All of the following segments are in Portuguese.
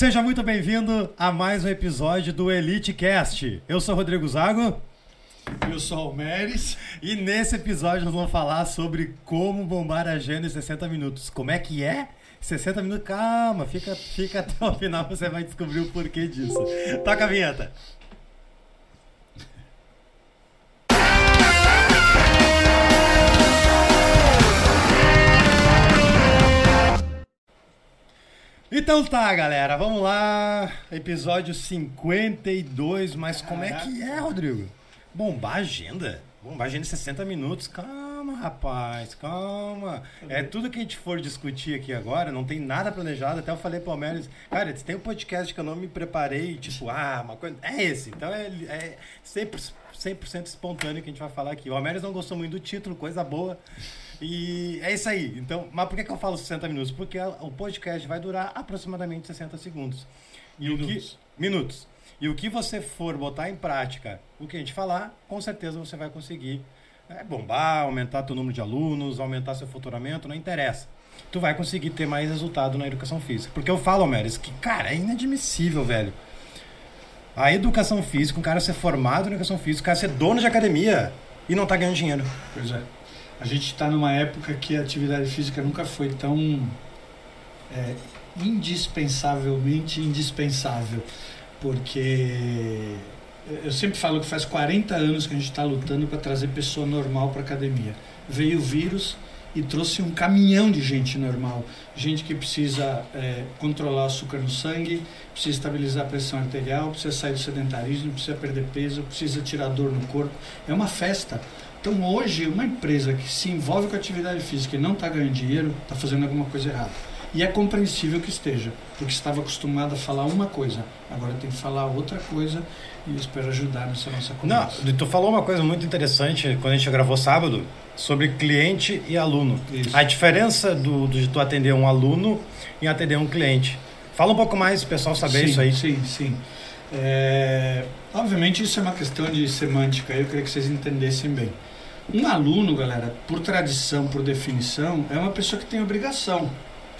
Seja muito bem-vindo a mais um episódio do Elite Cast. Eu sou Rodrigo Zago. Eu sou o Meres. E nesse episódio nós vamos falar sobre como bombar a agenda em 60 minutos. Como é que é? 60 minutos, calma, fica, fica até o final, você vai descobrir o porquê disso. Toca a vinheta. Então tá, galera, vamos lá. Episódio 52, mas como é que é, Rodrigo? Bombar a agenda? Bombar a agenda em 60 minutos? Calma, rapaz, calma. É tudo que a gente for discutir aqui agora, não tem nada planejado. Até eu falei pro Almeres, cara, tem um podcast que eu não me preparei, tipo, ah, uma coisa. É esse. Então é, é 100%, 100 espontâneo que a gente vai falar aqui. O Almeres não gostou muito do título, coisa boa. E é isso aí. Então, mas por que, que eu falo 60 minutos? Porque o podcast vai durar aproximadamente 60 segundos. E minutos. O que, minutos. E o que você for botar em prática, o que a gente falar, com certeza você vai conseguir é, bombar, aumentar teu número de alunos, aumentar seu faturamento, não interessa. Tu vai conseguir ter mais resultado na educação física. Porque eu falo, Meres, que, cara, é inadmissível, velho. A educação física, um cara ser formado na educação física, um cara ser dono de academia e não tá ganhando dinheiro. Pois é. A gente está numa época que a atividade física nunca foi tão é, indispensavelmente indispensável, porque eu sempre falo que faz 40 anos que a gente está lutando para trazer pessoa normal para academia. Veio o vírus e trouxe um caminhão de gente normal, gente que precisa é, controlar o açúcar no sangue, precisa estabilizar a pressão arterial, precisa sair do sedentarismo, precisa perder peso, precisa tirar dor no corpo. É uma festa. Então hoje, uma empresa que se envolve com atividade física e não está ganhando dinheiro, está fazendo alguma coisa errada. E é compreensível que esteja, porque estava acostumado a falar uma coisa, agora tem que falar outra coisa e eu espero ajudar nessa nossa conversa. Não, tu falou uma coisa muito interessante quando a gente gravou sábado sobre cliente e aluno. Isso. A diferença do, do, de tu atender um aluno e atender um cliente. Fala um pouco mais, o pessoal saber sim, isso aí. Sim, sim. É, obviamente isso é uma questão de semântica, eu queria que vocês entendessem bem. Um aluno, galera, por tradição, por definição, é uma pessoa que tem obrigação.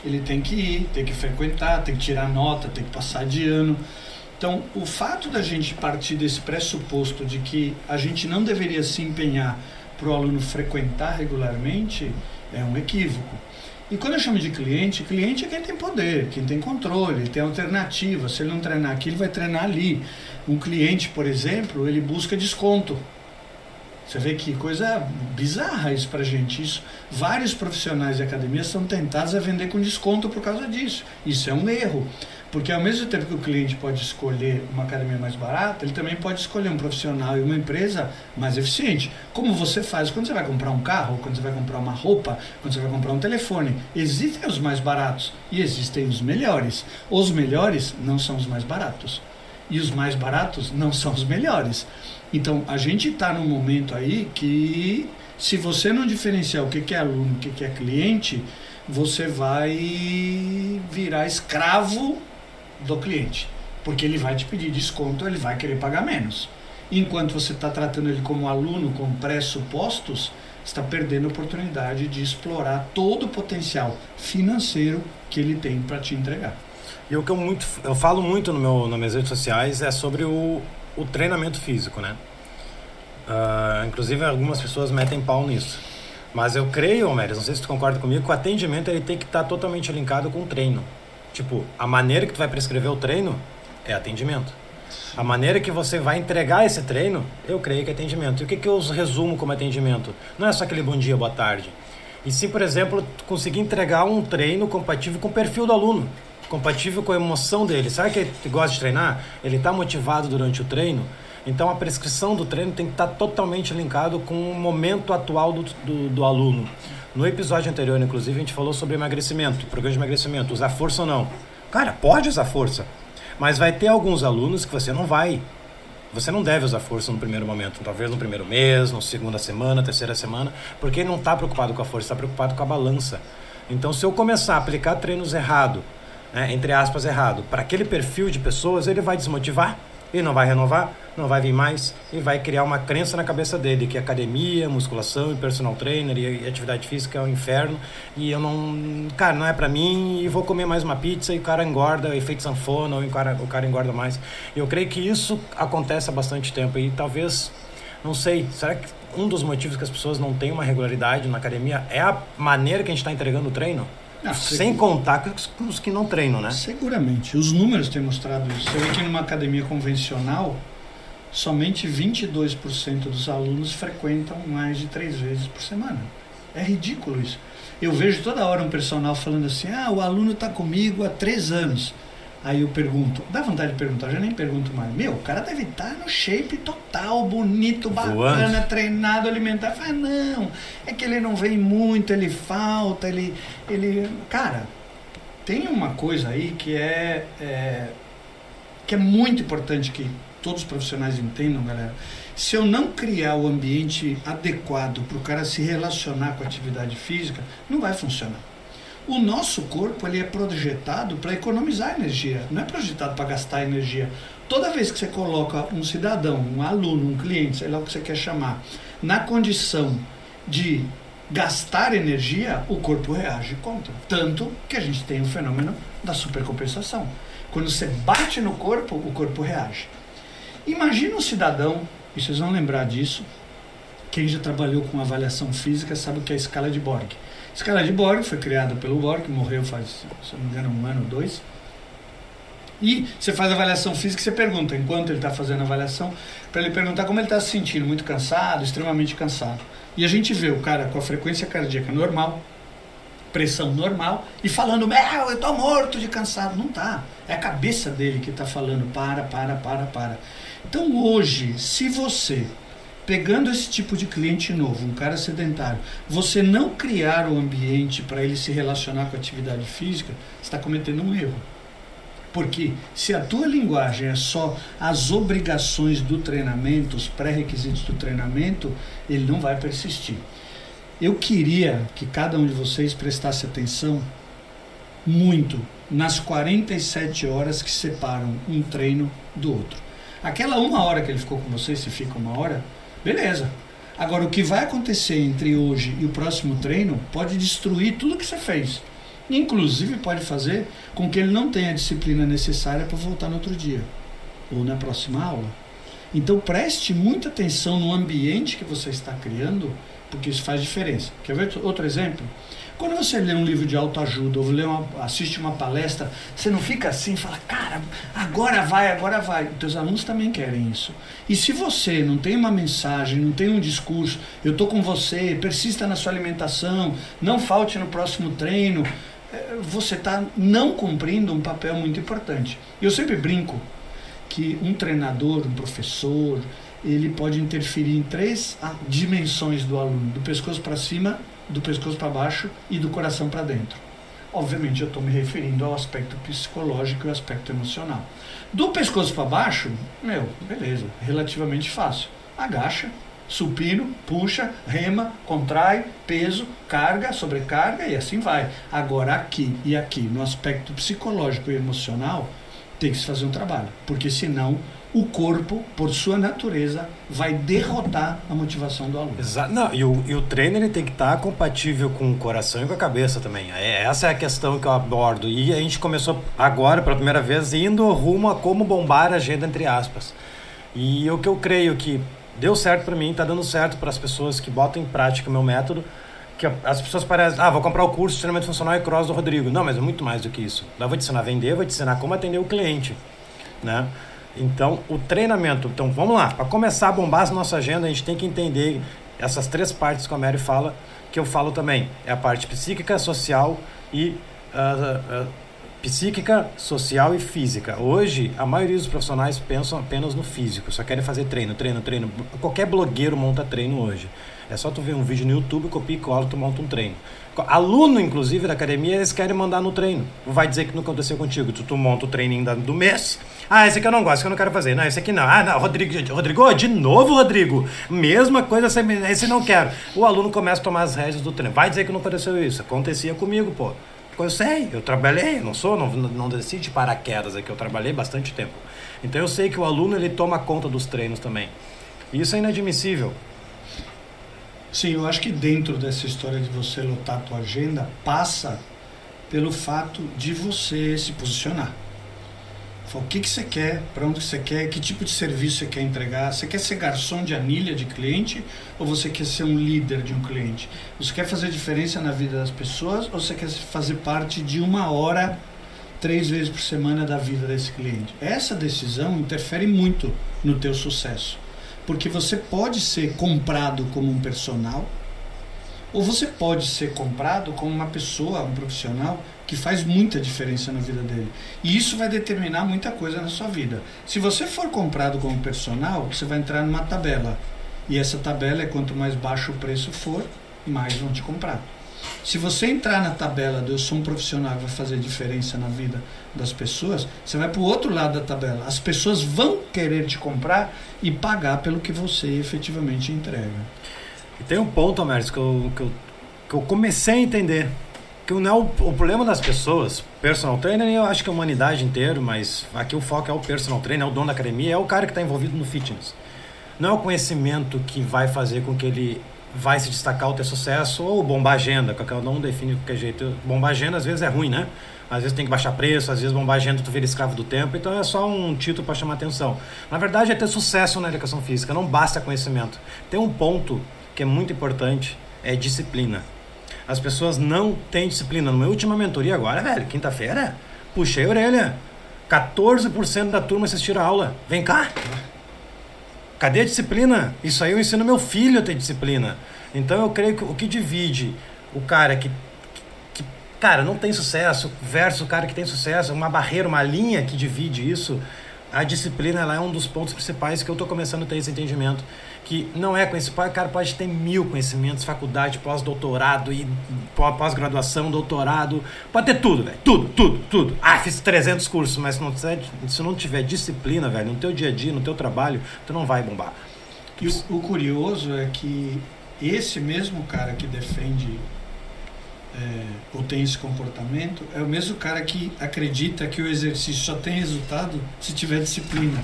Ele tem que ir, tem que frequentar, tem que tirar nota, tem que passar de ano. Então, o fato da gente partir desse pressuposto de que a gente não deveria se empenhar para o aluno frequentar regularmente é um equívoco. E quando eu chamo de cliente, cliente é quem tem poder, quem tem controle, tem alternativa. Se ele não treinar aqui, ele vai treinar ali. Um cliente, por exemplo, ele busca desconto. Você vê que coisa bizarra isso pra gente. Isso, vários profissionais de academia são tentados a vender com desconto por causa disso. Isso é um erro. Porque ao mesmo tempo que o cliente pode escolher uma academia mais barata, ele também pode escolher um profissional e uma empresa mais eficiente. Como você faz quando você vai comprar um carro, quando você vai comprar uma roupa, quando você vai comprar um telefone. Existem os mais baratos e existem os melhores. Os melhores não são os mais baratos. E os mais baratos não são os melhores. Então, a gente está num momento aí que, se você não diferenciar o que é aluno, o que é cliente, você vai virar escravo do cliente. Porque ele vai te pedir desconto, ele vai querer pagar menos. Enquanto você está tratando ele como aluno, com pressupostos, está perdendo a oportunidade de explorar todo o potencial financeiro que ele tem para te entregar. E o que eu, muito, eu falo muito no meu, nas minhas redes sociais é sobre o, o treinamento físico, né? Uh, inclusive algumas pessoas metem pau nisso. Mas eu creio, Homero, não sei se tu concorda comigo, que o atendimento ele tem que estar tá totalmente linkado com o treino. Tipo, a maneira que tu vai prescrever o treino é atendimento. A maneira que você vai entregar esse treino, eu creio que é atendimento. E o que, que eu resumo como atendimento? Não é só aquele bom dia, boa tarde. E se, por exemplo, conseguir entregar um treino compatível com o perfil do aluno, compatível com a emoção dele. Sabe que ele gosta de treinar? Ele está motivado durante o treino. Então a prescrição do treino tem que estar tá totalmente linkado com o momento atual do, do, do aluno. No episódio anterior, inclusive, a gente falou sobre emagrecimento, programa de emagrecimento, usar força ou não. Cara, pode usar força, mas vai ter alguns alunos que você não vai. Você não deve usar força no primeiro momento, talvez no primeiro mês, na segunda semana, terceira semana, porque ele não está preocupado com a força, está preocupado com a balança. Então, se eu começar a aplicar treinos errado, né, entre aspas, errado, para aquele perfil de pessoas, ele vai desmotivar ele não vai renovar, não vai vir mais e vai criar uma crença na cabeça dele que academia, musculação e personal trainer e atividade física é um inferno e eu não, cara, não é para mim e vou comer mais uma pizza e o cara engorda, efeito sanfona, ou o cara, o cara engorda mais. Eu creio que isso acontece há bastante tempo e talvez, não sei, será que um dos motivos que as pessoas não têm uma regularidade na academia é a maneira que a gente está entregando o treino? Ah, Sem contar com os que não treinam, né? Seguramente. Os números têm mostrado isso. Você vê que numa academia convencional, somente 22% dos alunos frequentam mais de três vezes por semana. É ridículo isso. Eu vejo toda hora um personal falando assim: ah, o aluno está comigo há três anos. Aí eu pergunto, dá vontade de perguntar, eu já nem pergunto mais. Meu, o cara deve estar tá no shape total, bonito, bacana, Voando. treinado, alimentar. Fala, não, é que ele não vem muito, ele falta, ele. ele... Cara, tem uma coisa aí que é, é que é muito importante que todos os profissionais entendam, galera. Se eu não criar o ambiente adequado para o cara se relacionar com a atividade física, não vai funcionar. O nosso corpo ele é projetado para economizar energia, não é projetado para gastar energia. Toda vez que você coloca um cidadão, um aluno, um cliente, sei lá o que você quer chamar, na condição de gastar energia, o corpo reage contra. Tanto que a gente tem o fenômeno da supercompensação. Quando você bate no corpo, o corpo reage. Imagina um cidadão, e vocês vão lembrar disso, quem já trabalhou com avaliação física sabe o que é a escala de Borg. Escala de Borg foi criada pelo Borg, morreu faz, se não me engano, um ano ou dois. E você faz a avaliação física e você pergunta, enquanto ele está fazendo a avaliação, para ele perguntar como ele está se sentindo, muito cansado, extremamente cansado. E a gente vê o cara com a frequência cardíaca normal, pressão normal, e falando, meu, eu estou morto de cansado. Não tá. É a cabeça dele que está falando, para, para, para, para. Então hoje, se você pegando esse tipo de cliente novo, um cara sedentário, você não criar o ambiente para ele se relacionar com a atividade física, está cometendo um erro. Porque se a tua linguagem é só as obrigações do treinamento, os pré-requisitos do treinamento, ele não vai persistir. Eu queria que cada um de vocês prestasse atenção muito nas 47 horas que separam um treino do outro. Aquela uma hora que ele ficou com você, se fica uma hora, Beleza. Agora, o que vai acontecer entre hoje e o próximo treino pode destruir tudo que você fez. Inclusive, pode fazer com que ele não tenha a disciplina necessária para voltar no outro dia ou na próxima aula. Então, preste muita atenção no ambiente que você está criando, porque isso faz diferença. Quer ver outro exemplo? Quando você lê um livro de autoajuda ou lê uma, assiste uma palestra, você não fica assim, fala, cara, agora vai, agora vai. Os teus alunos também querem isso. E se você não tem uma mensagem, não tem um discurso, eu estou com você, persista na sua alimentação, não falte no próximo treino, é, você está não cumprindo um papel muito importante. Eu sempre brinco que um treinador, um professor, ele pode interferir em três ah, dimensões do aluno, do pescoço para cima, do pescoço para baixo e do coração para dentro. Obviamente, eu estou me referindo ao aspecto psicológico e ao aspecto emocional. Do pescoço para baixo, meu, beleza, relativamente fácil. Agacha, supino, puxa, rema, contrai, peso, carga, sobrecarga e assim vai. Agora, aqui e aqui, no aspecto psicológico e emocional, tem que se fazer um trabalho, porque senão o corpo, por sua natureza, vai derrotar a motivação do aluno. Exato. Não, e, o, e o treino ele tem que estar compatível com o coração e com a cabeça também. É, essa é a questão que eu abordo. E a gente começou agora, pela primeira vez, indo rumo a como bombar a agenda, entre aspas. E o que eu creio que deu certo para mim, está dando certo para as pessoas que botam em prática o meu método, que as pessoas parecem, ah, vou comprar o curso de treinamento funcional e cross do Rodrigo. Não, mas é muito mais do que isso. Eu vou te ensinar a vender, vou te ensinar como atender o cliente, né? Então, o treinamento. Então, vamos lá. Para começar a bombar a nossa agenda, a gente tem que entender essas três partes que a Mary fala, que eu falo também. É a parte psíquica, social e. Uh, uh, psíquica, social e física. Hoje, a maioria dos profissionais pensam apenas no físico, só querem fazer treino, treino, treino. Qualquer blogueiro monta treino hoje. É só tu ver um vídeo no YouTube, copia e cola, tu monta um treino. Aluno, inclusive, da academia, eles querem mandar no treino. Vai dizer que não aconteceu contigo. Tu, tu monta o treininho do mês. Ah, esse aqui eu não gosto, esse aqui eu não quero fazer. Não, esse aqui não. Ah, não, Rodrigo, Rodrigo, de novo, Rodrigo. Mesma coisa, esse não quero. O aluno começa a tomar as rédeas do treino. Vai dizer que não aconteceu isso. Acontecia comigo, pô. Eu sei, eu trabalhei, não sou, não, não desci de paraquedas aqui, eu trabalhei bastante tempo. Então eu sei que o aluno ele toma conta dos treinos também. Isso é inadmissível. Sim, eu acho que dentro dessa história de você lotar a tua agenda, passa pelo fato de você se posicionar. Fala, o que, que você quer, para onde você quer, que tipo de serviço você quer entregar. Você quer ser garçom de anilha de cliente ou você quer ser um líder de um cliente? Você quer fazer diferença na vida das pessoas ou você quer fazer parte de uma hora, três vezes por semana da vida desse cliente? Essa decisão interfere muito no teu sucesso. Porque você pode ser comprado como um personal ou você pode ser comprado como uma pessoa, um profissional que faz muita diferença na vida dele. E isso vai determinar muita coisa na sua vida. Se você for comprado como personal, você vai entrar numa tabela. E essa tabela é quanto mais baixo o preço for, mais vão te comprar. Se você entrar na tabela de eu sou um profissional que vai fazer diferença na vida das pessoas, você vai para o outro lado da tabela. As pessoas vão querer te comprar e pagar pelo que você efetivamente entrega. E tem um ponto, Américo, que eu, que, eu, que eu comecei a entender. Que não é o, o problema das pessoas, personal trainer, eu acho que a humanidade inteira, mas aqui o foco é o personal trainer, é o dono da academia, é o cara que está envolvido no fitness. Não é o conhecimento que vai fazer com que ele vai se destacar ou ter sucesso, ou bombar agenda, que cada um define de qualquer jeito. Bombar agenda às vezes é ruim, né? Às vezes tem que baixar preço, às vezes bombar agenda tu vira escravo do tempo, então é só um título para chamar atenção. Na verdade é ter sucesso na educação física, não basta conhecimento. Tem um ponto que é muito importante, é disciplina. As pessoas não têm disciplina. Na minha última mentoria agora, velho, quinta-feira, puxei a orelha. 14% da turma assistiram a aula. Vem cá. Cadê a disciplina? Isso aí eu ensino meu filho a ter disciplina. Então eu creio que o que divide o cara que, que, cara, não tem sucesso versus o cara que tem sucesso, uma barreira, uma linha que divide isso, a disciplina ela é um dos pontos principais que eu estou começando a ter esse entendimento que não é conhecimento, o cara pode ter mil conhecimentos, faculdade, pós-doutorado e pós-graduação, doutorado, pode ter tudo, velho, tudo, tudo, tudo. Ah, fiz 300 cursos, mas se não, tiver, se não tiver disciplina, velho, no teu dia a dia, no teu trabalho, tu não vai bombar. E o, o curioso é que esse mesmo cara que defende é, ou tem esse comportamento é o mesmo cara que acredita que o exercício só tem resultado se tiver disciplina.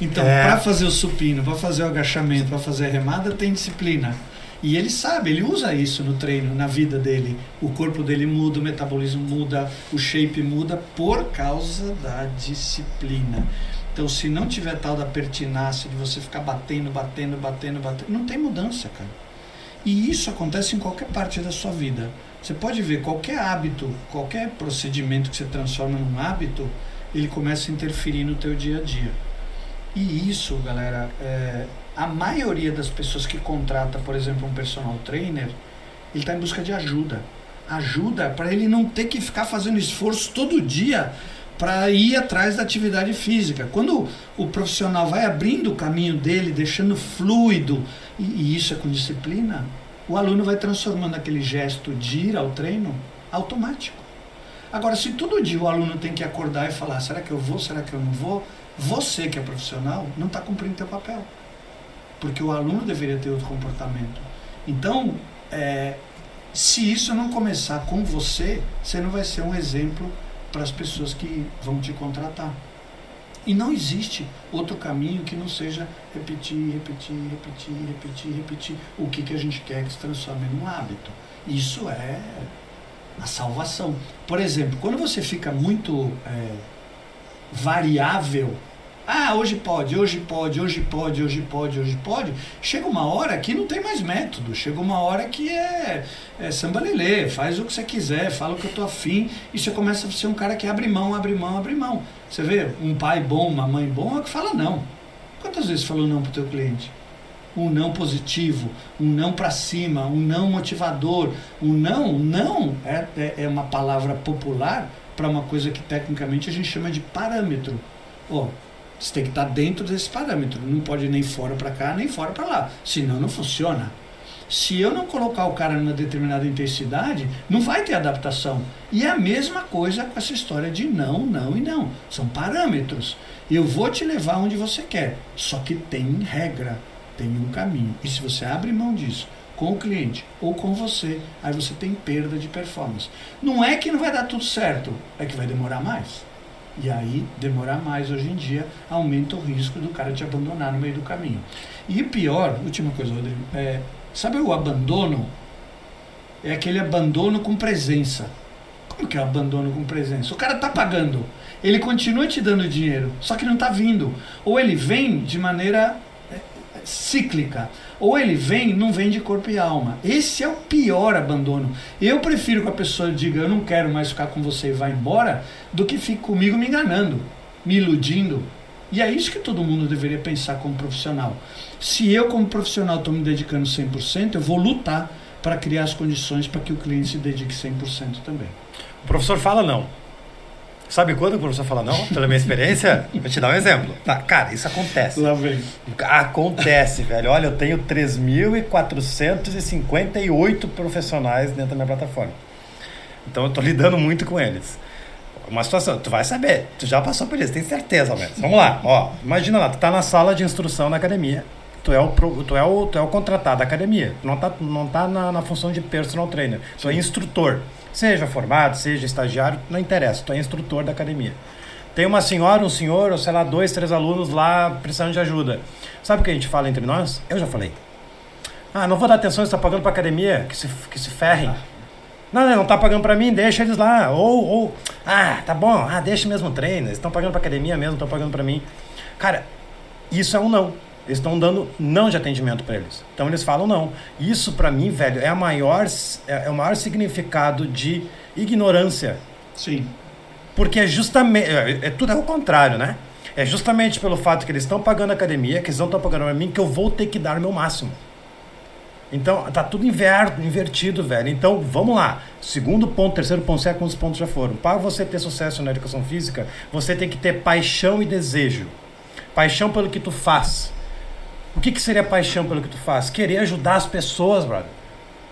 Então, é. para fazer o supino, para fazer o agachamento, para fazer a remada, tem disciplina. E ele sabe, ele usa isso no treino, na vida dele. O corpo dele muda, o metabolismo muda, o shape muda por causa da disciplina. Então, se não tiver tal da pertinácia de você ficar batendo, batendo, batendo, batendo, não tem mudança, cara. E isso acontece em qualquer parte da sua vida. Você pode ver qualquer hábito, qualquer procedimento que você transforma num hábito, ele começa a interferir no teu dia a dia. E isso, galera, é, a maioria das pessoas que contrata, por exemplo, um personal trainer, ele está em busca de ajuda. Ajuda para ele não ter que ficar fazendo esforço todo dia para ir atrás da atividade física. Quando o profissional vai abrindo o caminho dele, deixando fluido, e, e isso é com disciplina, o aluno vai transformando aquele gesto de ir ao treino automático. Agora, se todo dia o aluno tem que acordar e falar: será que eu vou, será que eu não vou? Você que é profissional não está cumprindo seu papel. Porque o aluno deveria ter outro comportamento. Então, é, se isso não começar com você, você não vai ser um exemplo para as pessoas que vão te contratar. E não existe outro caminho que não seja repetir, repetir, repetir, repetir, repetir o que, que a gente quer que se transforme num hábito. Isso é a salvação. Por exemplo, quando você fica muito é, variável ah, hoje pode, hoje pode, hoje pode, hoje pode, hoje pode. Chega uma hora que não tem mais método. Chega uma hora que é, é samba lelê, faz o que você quiser, fala o que eu tô afim. E você começa a ser um cara que abre mão, abre mão, abre mão. Você vê, um pai bom, uma mãe bom é que fala não. Quantas vezes falou não pro teu cliente? Um não positivo, um não para cima, um não motivador. Um não, não é, é, é uma palavra popular para uma coisa que tecnicamente a gente chama de parâmetro. Ó, oh, você tem que estar dentro desse parâmetro. Não pode nem fora para cá, nem fora para lá. Senão não funciona. Se eu não colocar o cara numa determinada intensidade, não vai ter adaptação. E é a mesma coisa com essa história de não, não e não. São parâmetros. Eu vou te levar onde você quer. Só que tem regra, tem um caminho. E se você abre mão disso, com o cliente ou com você. Aí você tem perda de performance. Não é que não vai dar tudo certo, é que vai demorar mais. E aí, demorar mais hoje em dia aumenta o risco do cara te abandonar no meio do caminho. E pior, última coisa, Rodrigo, é, sabe o abandono? É aquele abandono com presença. Como que é o abandono com presença? O cara tá pagando, ele continua te dando dinheiro, só que não tá vindo. Ou ele vem de maneira cíclica. Ou ele vem, não vem de corpo e alma. Esse é o pior abandono. Eu prefiro que a pessoa diga eu não quero mais ficar com você e vá embora, do que fique comigo me enganando, me iludindo. E é isso que todo mundo deveria pensar como profissional. Se eu, como profissional, estou me dedicando 100%, eu vou lutar para criar as condições para que o cliente se dedique 100% também. O professor fala não. Sabe quando o professor fala não? Pela minha experiência, vou te dar um exemplo. Tá, cara, isso acontece. Lá vem. Acontece, velho. Olha, eu tenho 3.458 profissionais dentro da minha plataforma. Então eu tô lidando muito com eles. Uma situação, tu vai saber, tu já passou por isso, tem certeza, velho. Vamos lá, ó. Imagina lá, tu tá na sala de instrução da academia. Tu é o, tu é o, tu é o contratado da academia. Tu não tá, não tá na, na função de personal trainer. Tu é instrutor. Seja formado, seja estagiário, não interessa, tu é instrutor da academia. Tem uma senhora, um senhor, ou sei lá, dois, três alunos lá precisando de ajuda. Sabe o que a gente fala entre nós? Eu já falei. Ah, não vou dar atenção, está pagando para academia, que se, que se ferrem. Não, não, não tá pagando para mim, deixa eles lá. Ou, ou, ah, tá bom, ah, deixa mesmo treino, eles estão pagando para academia mesmo, estão pagando para mim. Cara, isso é um não. Eles estão dando não de atendimento para eles. Então eles falam não. Isso para mim, velho, é a maior é, é, o maior significado de ignorância. Sim. Porque é justamente é, é tudo é o contrário, né? É justamente pelo fato que eles estão pagando a academia, que eles não estão pagando para mim, que eu vou ter que dar o meu máximo. Então, tá tudo inverno, invertido, velho. Então, vamos lá. Segundo ponto, terceiro ponto, sei quantos pontos já foram. Para você ter sucesso na educação física, você tem que ter paixão e desejo. Paixão pelo que tu faz. O que, que seria paixão pelo que tu faz? Querer ajudar as pessoas, brother.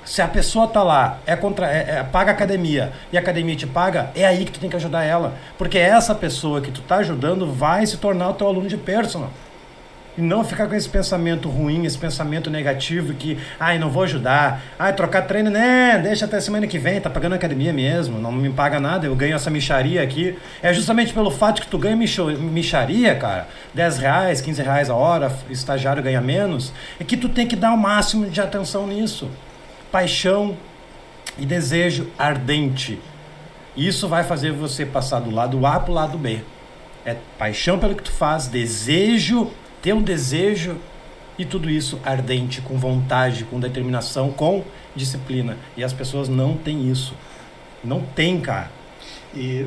Se a pessoa tá lá, é contra, é, é, paga a academia e a academia te paga, é aí que tu tem que ajudar ela. Porque essa pessoa que tu tá ajudando vai se tornar o teu aluno de personal. E não ficar com esse pensamento ruim, esse pensamento negativo que, ai, não vou ajudar, ai, trocar treino, né, deixa até semana que vem, tá pagando academia mesmo, não me paga nada, eu ganho essa micharia aqui. É justamente pelo fato que tu ganha micharia, cara, 10 reais, 15 reais a hora, estagiário ganha menos, é que tu tem que dar o máximo de atenção nisso. Paixão e desejo ardente. Isso vai fazer você passar do lado A pro lado B. É paixão pelo que tu faz, desejo ter um desejo e tudo isso ardente, com vontade, com determinação, com disciplina. E as pessoas não têm isso. Não tem, cara. E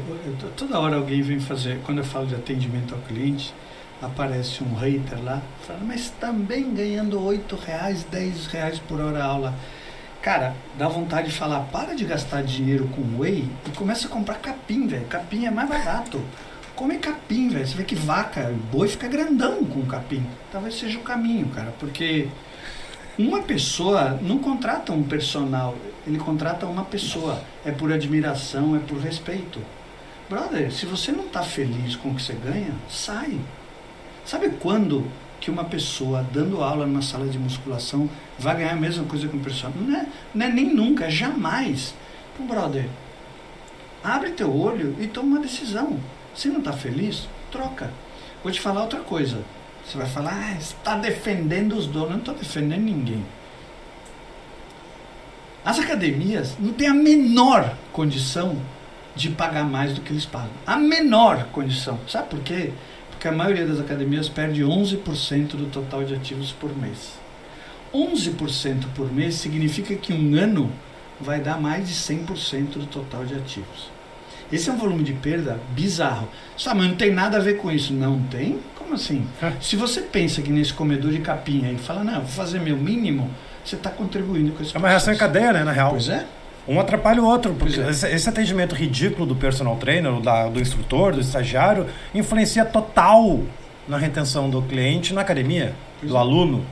toda hora alguém vem fazer, quando eu falo de atendimento ao cliente, aparece um hater lá, falando, mas também ganhando 8 reais, 10 reais por hora aula. Cara, dá vontade de falar, para de gastar dinheiro com whey e começa a comprar capim, velho. Capim é mais barato come capim, velho. Você vê que vaca, boi fica grandão com capim. Talvez seja o caminho, cara, porque uma pessoa não contrata um personal, ele contrata uma pessoa. É por admiração, é por respeito. Brother, se você não está feliz com o que você ganha, sai. Sabe quando que uma pessoa dando aula numa sala de musculação vai ganhar a mesma coisa que um personal? Não é, não é nem nunca, é jamais. Brother, abre teu olho e toma uma decisão. Se não está feliz, troca. Vou te falar outra coisa. Você vai falar, ah, está defendendo os donos. Não estou defendendo ninguém. As academias não têm a menor condição de pagar mais do que eles pagam. A menor condição. Sabe por quê? Porque a maioria das academias perde 11% do total de ativos por mês. 11% por mês significa que um ano vai dar mais de 100% do total de ativos. Esse é um volume de perda bizarro. Só, mas não tem nada a ver com isso. Não tem? Como assim? É. Se você pensa que nesse comedor de capim aí fala, não, vou fazer meu mínimo, você está contribuindo com esse É uma reação em cadeia, né, na real. Pois é. Um atrapalha o outro, porque é. esse, esse, atendimento ridículo do personal trainer, da, do instrutor, do estagiário, influencia total na retenção do cliente na academia, pois do é. aluno.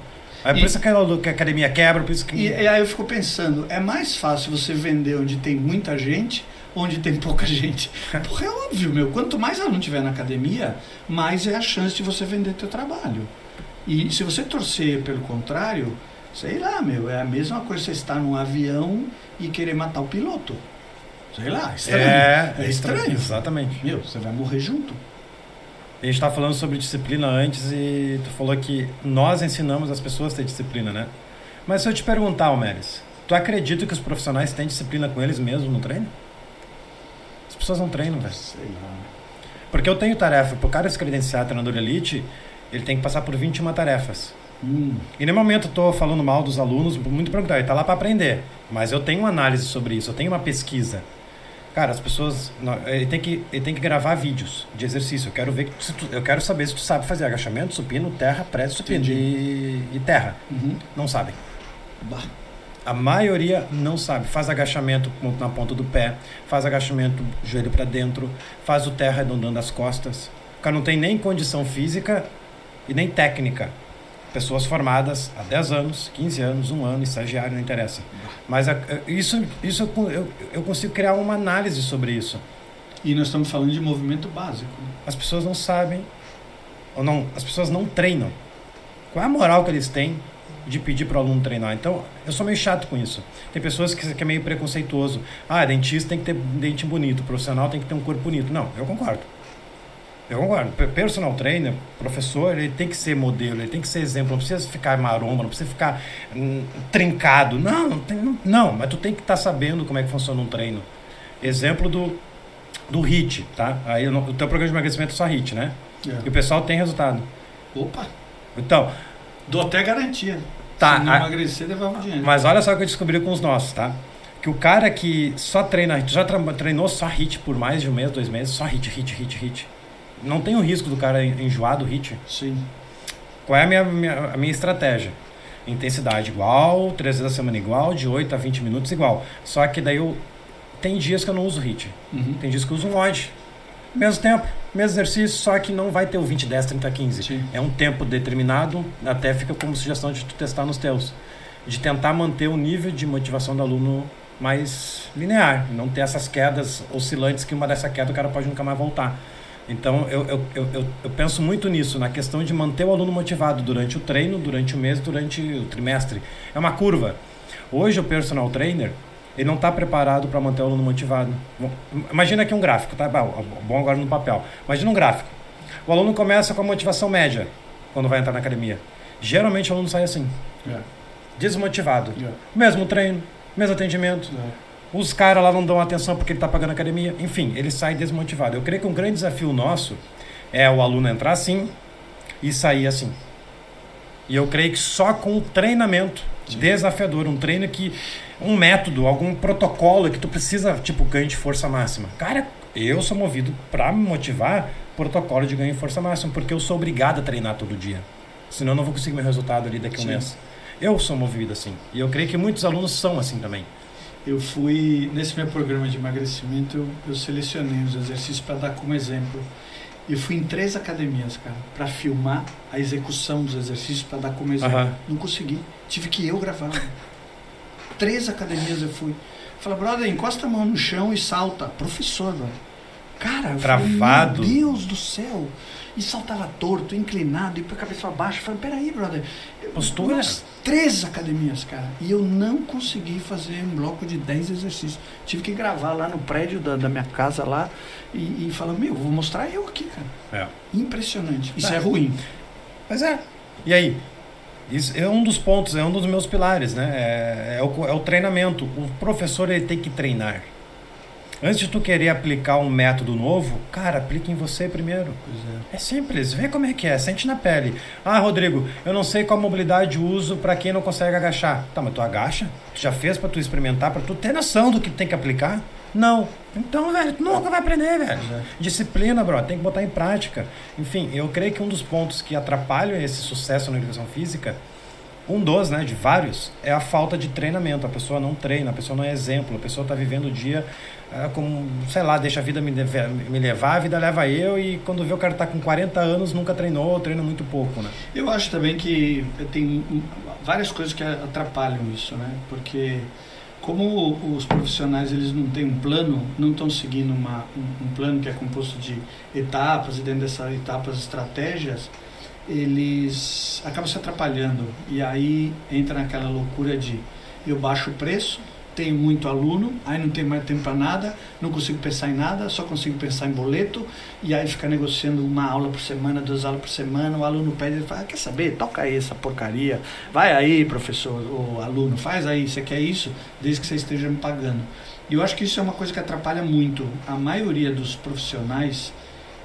É por isso que a academia quebra, por isso que... E, e aí eu fico pensando, é mais fácil você vender onde tem muita gente onde tem pouca gente. Porque é óbvio, meu, quanto mais aluno tiver na academia, mais é a chance de você vender teu trabalho. E se você torcer pelo contrário, Sei lá, meu, é a mesma coisa você estar num avião e querer matar o piloto. Sei lá, estranho. É, É estranho. Exatamente. Meu, você vai morrer junto. A gente estava falando sobre disciplina antes e tu falou que nós ensinamos as pessoas a ter disciplina, né? Mas se eu te perguntar, Almeres, tu acredita que os profissionais têm disciplina com eles mesmos no treino? As pessoas não treinam, velho. Porque eu tenho tarefa, pro cara se credenciar treinador elite, ele tem que passar por 21 tarefas. Hum, E no momento eu tô falando mal dos alunos, muito pelo contrário, ele tá lá para aprender. Mas eu tenho uma análise sobre isso, eu tenho uma pesquisa. Cara, as pessoas. Ele tem que, ele tem que gravar vídeos de exercício. Eu quero ver tu- eu quero saber se tu sabe fazer agachamento, supino, terra, press, supino e, e terra. uhum. Não sabem. Bah. A maioria não sabe. Faz agachamento na ponta do pé, faz agachamento joelho para dentro, faz o terra arredondando as costas. O cara não tem nem condição física e nem técnica. Pessoas formadas há 10 anos, 15 anos, um ano, estagiário, não interessa. Mas isso, isso eu, eu consigo criar uma análise sobre isso. E nós estamos falando de movimento básico. né? As pessoas não sabem, ou não, as pessoas não treinam. Qual é a moral que eles têm de pedir para o aluno treinar? Então, eu sou meio chato com isso. Tem pessoas que, que é meio preconceituoso. Ah, dentista tem que ter dente bonito, profissional tem que ter um corpo bonito. Não, eu concordo. Eu concordo. Pe- Personal trainer, professor, ele tem que ser modelo, ele tem que ser exemplo. Não precisa ficar maromba, não precisa ficar hum, trincado. Não, não, tem, não, não, mas tu tem que estar sabendo como é que funciona um treino. Exemplo do, do HIT, tá? Aí eu não- o teu programa de emagrecimento é só HIT, né? E o pessoal tem resultado. Opa, Então, dou até garantia. Tá, Se não emagrecer, o dinheiro. mas olha só o que eu descobri com os nossos, tá? Que o cara que só treina, já treinou só HIT por mais de um mês, dois meses, só HIT, HIT, HIT, HIT. Não tem o risco do cara en- enjoar do HIT. Sim. Qual é a minha, minha- a minha estratégia? Intensidade igual, três vezes a semana igual, de 8 a 20 minutos igual. Só que daí eu. Tem dias que eu não uso HIT. Uhum. Tem dias que eu uso um odd. Mesmo tempo, mesmo exercício, só que não vai ter o 20, 10, 30, 15. Sim. É um tempo determinado, até fica como sugestão de tu testar nos teus. De tentar manter o nível de motivação do aluno mais linear, não ter essas quedas oscilantes que uma dessa queda o cara pode nunca mais voltar. Então eu, eu, eu, eu, eu penso muito nisso, na questão de manter o aluno motivado durante o treino, durante o mês, durante o trimestre. É uma curva. Hoje o personal trainer, ele não está preparado para manter o aluno motivado. Bom, Imagina aqui um gráfico, tá? Bom bom agora no papel. Imagina um gráfico. O aluno começa com a motivação média quando vai entrar na academia. Geralmente o aluno sai assim, É. desmotivado. É. Mesmo treino, mesmo atendimento. É. Os caras lá não dão atenção porque ele está pagando a academia. Enfim, ele sai desmotivado. Eu creio que um grande desafio nosso é o aluno entrar assim e sair assim. E eu creio que só com o treinamento Sim. desafiador, um treino que. Um método, algum protocolo que tu precisa, tipo, ganho de força máxima. Cara, eu sou movido para me motivar protocolo de ganho de força máxima, porque eu sou obrigado a treinar todo dia. Senão eu não vou conseguir meu resultado ali daqui a um Sim. mês. Eu sou movido assim. E eu creio que muitos alunos são assim também. Eu fui, nesse meu programa de emagrecimento, eu, eu selecionei os exercícios para dar como exemplo. Eu fui em três academias, cara, para filmar a execução dos exercícios para dar como exemplo. Não consegui. Tive que eu gravar. Três academias eu fui. Falei, brother, encosta a mão no chão e salta. Professor, brother. Cara, Travado. falei, meu Deus do céu. E saltava torto, inclinado, e com a cabeça para baixo. Eu falei, peraí, brother. Postura. Umas Três academias, cara. E eu não consegui fazer um bloco de 10 exercícios. Tive que gravar lá no prédio da, da minha casa lá e, e falar, meu, vou mostrar eu aqui, cara. É. Impressionante. Isso Ah. é ruim. Mas é. E aí? Isso é um dos pontos, é um dos meus pilares, né? É, é o, é o treinamento. O professor ele tem que treinar. Antes de tu querer aplicar um método novo, cara, aplica em você primeiro. Pois é. É simples, vê como é que é, sente na pele. Ah, Rodrigo, eu não sei qual mobilidade uso para quem não consegue agachar. Tá, mas tu agacha? Tu já fez para tu experimentar, para tu ter noção do que tem que aplicar? Não. Então, velho, tu nunca vai aprender, velho. É. Disciplina, bro, tem que botar em prática. Enfim, eu creio que um dos pontos que atrapalham esse sucesso na educação física, um dos, né, de vários, é a falta de treinamento. A pessoa não treina, a pessoa não é exemplo, a pessoa está vivendo o dia como, sei lá, deixa a vida me, leve- me levar, a vida leva eu, e quando vê o cara tá com 40 anos, nunca treinou, ou treina muito pouco, né? Eu acho também que tem várias coisas que atrapalham isso, né? Porque como os profissionais eles não têm um plano, não estão seguindo uma, um, um plano que é composto de etapas e dentro dessas etapas estratégias, eles acabam se atrapalhando. E aí entra naquela loucura de eu baixo o preço, tenho muito aluno, aí não tenho mais tempo para nada, não consigo pensar em nada, só consigo pensar em boleto, e aí fica negociando uma aula por semana, duas aulas por semana, o aluno pede, ele fala, ah, quer saber, toca aí essa porcaria, vai aí professor, o aluno, faz aí, você quer isso, desde que você esteja me pagando. E eu acho que isso é uma coisa que atrapalha muito. A maioria dos profissionais,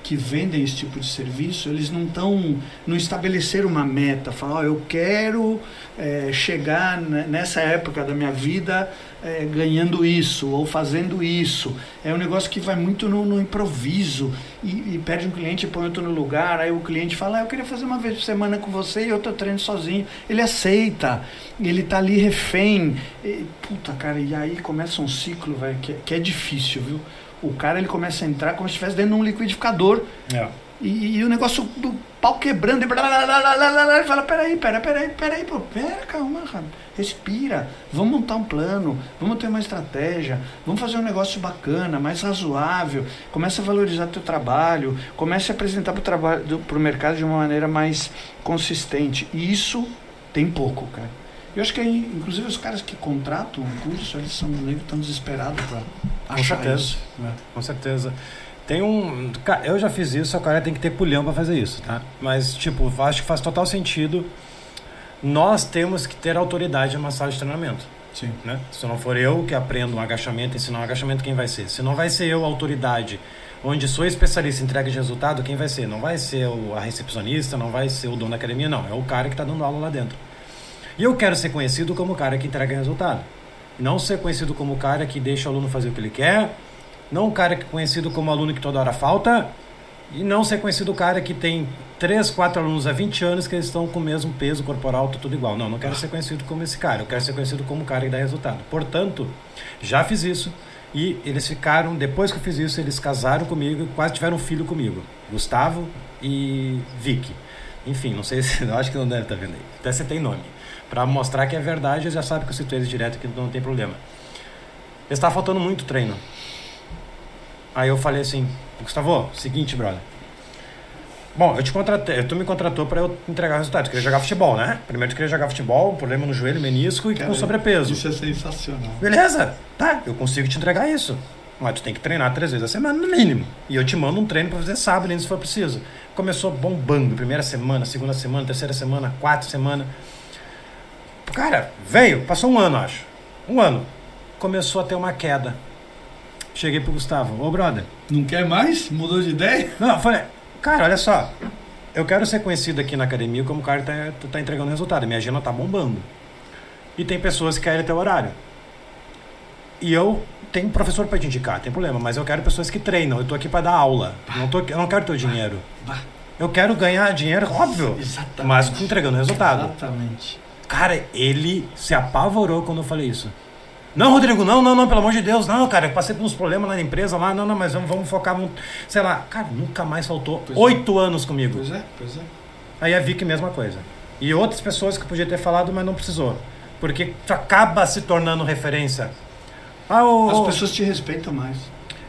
que vendem esse tipo de serviço, eles não estão, não estabeleceram uma meta, falar, oh, eu quero é, chegar nessa época da minha vida é, ganhando isso ou fazendo isso. É um negócio que vai muito no, no improviso e, e, pede um cliente, põe outro no lugar, aí o cliente fala, ah, eu queria fazer uma vez por semana com você e eu estou treinando sozinho. Ele aceita, ele está ali refém. E, puta, cara, e aí começa um ciclo, véio, que, que é difícil, viu? o cara ele começa a entrar como se estivesse dentro de um liquidificador. É. E, e, o negócio do pau quebrando, e blá, blá, blá, blá, blá, blá, fala, peraí, peraí, peraí, peraí, pô, pera, calma, cara. Respira, vamos montar um plano, vamos ter uma estratégia, vamos fazer um negócio bacana, mais razoável, começa a valorizar teu trabalho, comece a apresentar para o mercado de uma maneira mais consistente. E isso tem pouco, cara. Eu acho que, inclusive, os caras que contratam um curso, eles são meio tão desesperados para achar Com certeza. isso. Né? Com certeza. Tem um. Eu já fiz isso, o cara tem que ter pulhão para fazer isso, tá? Mas, tipo, acho que faz total sentido. Nós temos que ter autoridade numa sala de treinamento. Sim. Né? Se não for eu que aprendo um agachamento, ensinar um agachamento, quem vai ser? Se não vai ser eu a autoridade, onde sou especialista em entrega de resultado, quem vai ser? Não vai ser a recepcionista, não vai ser o dono da academia, não. É o cara que está dando aula lá dentro. E eu quero ser conhecido como o cara que entrega resultado. Não ser conhecido como o cara que deixa o aluno fazer o que ele quer. Não o cara que conhecido como aluno que toda hora falta. E não ser conhecido o cara que tem 3, 4 alunos há 20 anos que eles estão com o mesmo peso corporal, tá tudo igual. Não, não quero ser conhecido como esse cara. Eu quero ser conhecido como o cara que dá resultado. Portanto, já fiz isso. E eles ficaram, depois que eu fiz isso, eles casaram comigo e quase tiveram um filho comigo. Gustavo e Vicky. Enfim, não sei se. Acho que não deve estar vendo aí. Até você tem nome para mostrar que é verdade, já sabe que eu cito eles direto que não tem problema. Está faltando muito treino. Aí eu falei assim, Gustavo, seguinte, brother. Bom, eu te contratei, tu me contratou para eu entregar resultados. Eu queria jogar futebol, né? Primeiro tu queria jogar futebol, problema no joelho, menisco e Cara, com sobrepeso. Isso é sensacional. Beleza, tá, eu consigo te entregar isso. Mas tu tem que treinar três vezes a semana, no mínimo. E eu te mando um treino para fazer sábado, se for preciso. Começou bombando, primeira semana, segunda semana, terceira semana, quarta semana. Cara, veio, passou um ano, acho. Um ano. Começou a ter uma queda. Cheguei pro Gustavo, ô brother. Não quer mais? Mudou de ideia? Não, eu falei, cara, olha só. Eu quero ser conhecido aqui na academia como o cara que tá, tá entregando resultado. Minha agenda tá bombando. E tem pessoas que querem ter horário. E eu tenho professor para te indicar, tem problema, mas eu quero pessoas que treinam. Eu tô aqui para dar aula. Não tô, eu não quero teu dinheiro. Eu quero ganhar dinheiro, óbvio. Exatamente. Mas entregando resultado. Exatamente. Cara, ele se apavorou quando eu falei isso. Não, Rodrigo, não, não, não, pelo amor de Deus, não, cara, eu passei por uns problemas lá na empresa, lá, não, não, mas vamos, vamos focar, muito, sei lá, cara, nunca mais faltou pois é. oito é. anos comigo. Pois é, pois é. Aí a Vicky, mesma coisa. E outras pessoas que podia ter falado, mas não precisou. Porque tu acaba se tornando referência. Ah, o, As pessoas te respeitam mais.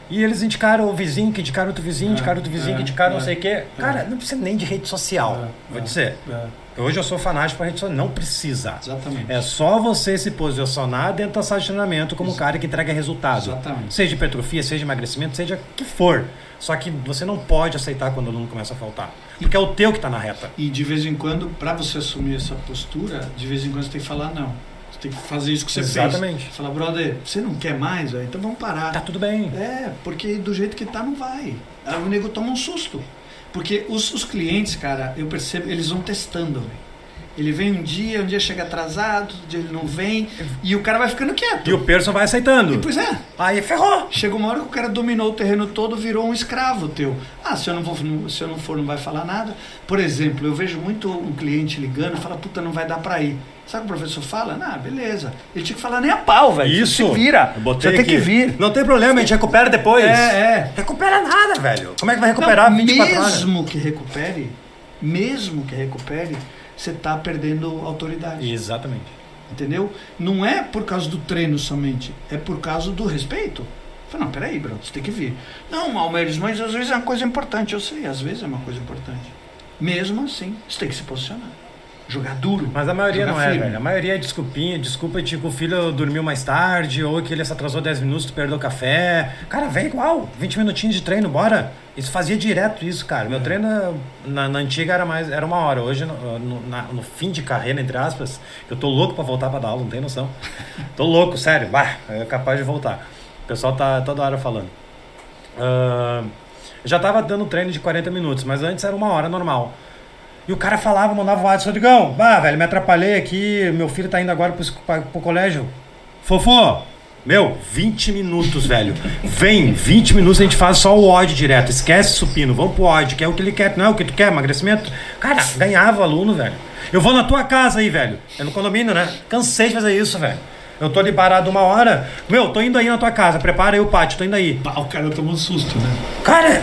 E eles indicaram o vizinho, que indicaram outro vizinho, é, indicaram outro vizinho, é, que indicaram é, não sei o quê. É. Cara, não precisa nem de rede social, é, vou dizer. É. Hoje eu sou fanático para rede social, não precisa. Exatamente. É só você se posicionar dentro da sala de treinamento como um cara que entrega resultado. Exatamente. Seja hipertrofia, seja emagrecimento, seja o que for. Só que você não pode aceitar quando o aluno começa a faltar. Porque é o teu que está na reta. E de vez em quando, para você assumir essa postura, de vez em quando você tem que falar não. Você tem que fazer isso que você Exatamente. fez. Exatamente. Falar, brother, você não quer mais? Então vamos parar. Tá tudo bem. É, porque do jeito que tá não vai. Aí o nego toma um susto. Porque os, os clientes, cara, eu percebo, eles vão testando, velho. Ele vem um dia, um dia chega atrasado, um dia ele não vem, e o cara vai ficando quieto. E o person vai aceitando. E, pois é. Aí ferrou. Chega uma hora que o cara dominou o terreno todo, virou um escravo teu. Ah, se eu não, vou, se eu não for, não vai falar nada. Por exemplo, eu vejo muito um cliente ligando e fala, puta, não vai dar pra ir. Sabe o que o professor fala? Ah, beleza. Ele tinha que falar nem a pau, velho. Isso. Você vira. Você tem que vir. Não tem problema, a gente recupera depois. É, é. Recupera nada, velho. Como é que vai recuperar não, 24 horas? Mesmo que recupere, mesmo que recupere, você está perdendo autoridade. Exatamente. Entendeu? Não é por causa do treino somente, é por causa do respeito. Falei, não, peraí, bro, você tem que vir. Não, Almeres, mas às vezes é uma coisa importante. Eu sei, às vezes é uma coisa importante. Mesmo assim, você tem que se posicionar. Jogar duro. Mas a maioria não é, firme. velho. A maioria é desculpinha, desculpa, tipo, o filho dormiu mais tarde, ou que ele se atrasou 10 minutos, tu perdeu o café. Cara, vem igual, 20 minutinhos de treino, bora. Isso fazia direto isso, cara. Meu treino na, na antiga era mais era uma hora. Hoje, no, no, na- no fim de carreira, entre aspas, eu tô louco pra voltar pra dar aula, não tem noção. tô louco, sério. Bah, é capaz de voltar. O pessoal tá toda hora falando. Eu já tava dando treino de 40 minutos, mas antes era uma hora normal. E o cara falava, mandava o WhatsApp, Rodrigão, bah, velho, me atrapalhei aqui, meu filho tá indo agora pro, pro colégio. Fofô, meu, 20 minutos, velho. Vem, 20 minutos a gente faz só o ódio direto. Esquece supino, vamos pro ódio, que é o que ele quer, não é o que tu quer, emagrecimento. Cara, ganhava aluno, velho. Eu vou na tua casa aí, velho. É no condomínio, né? Cansei de fazer isso, velho. Eu tô ali parado uma hora. Meu, tô indo aí na tua casa, prepara aí o pátio, tô indo aí. Bah, o cara tomou um susto, né? Cara, é-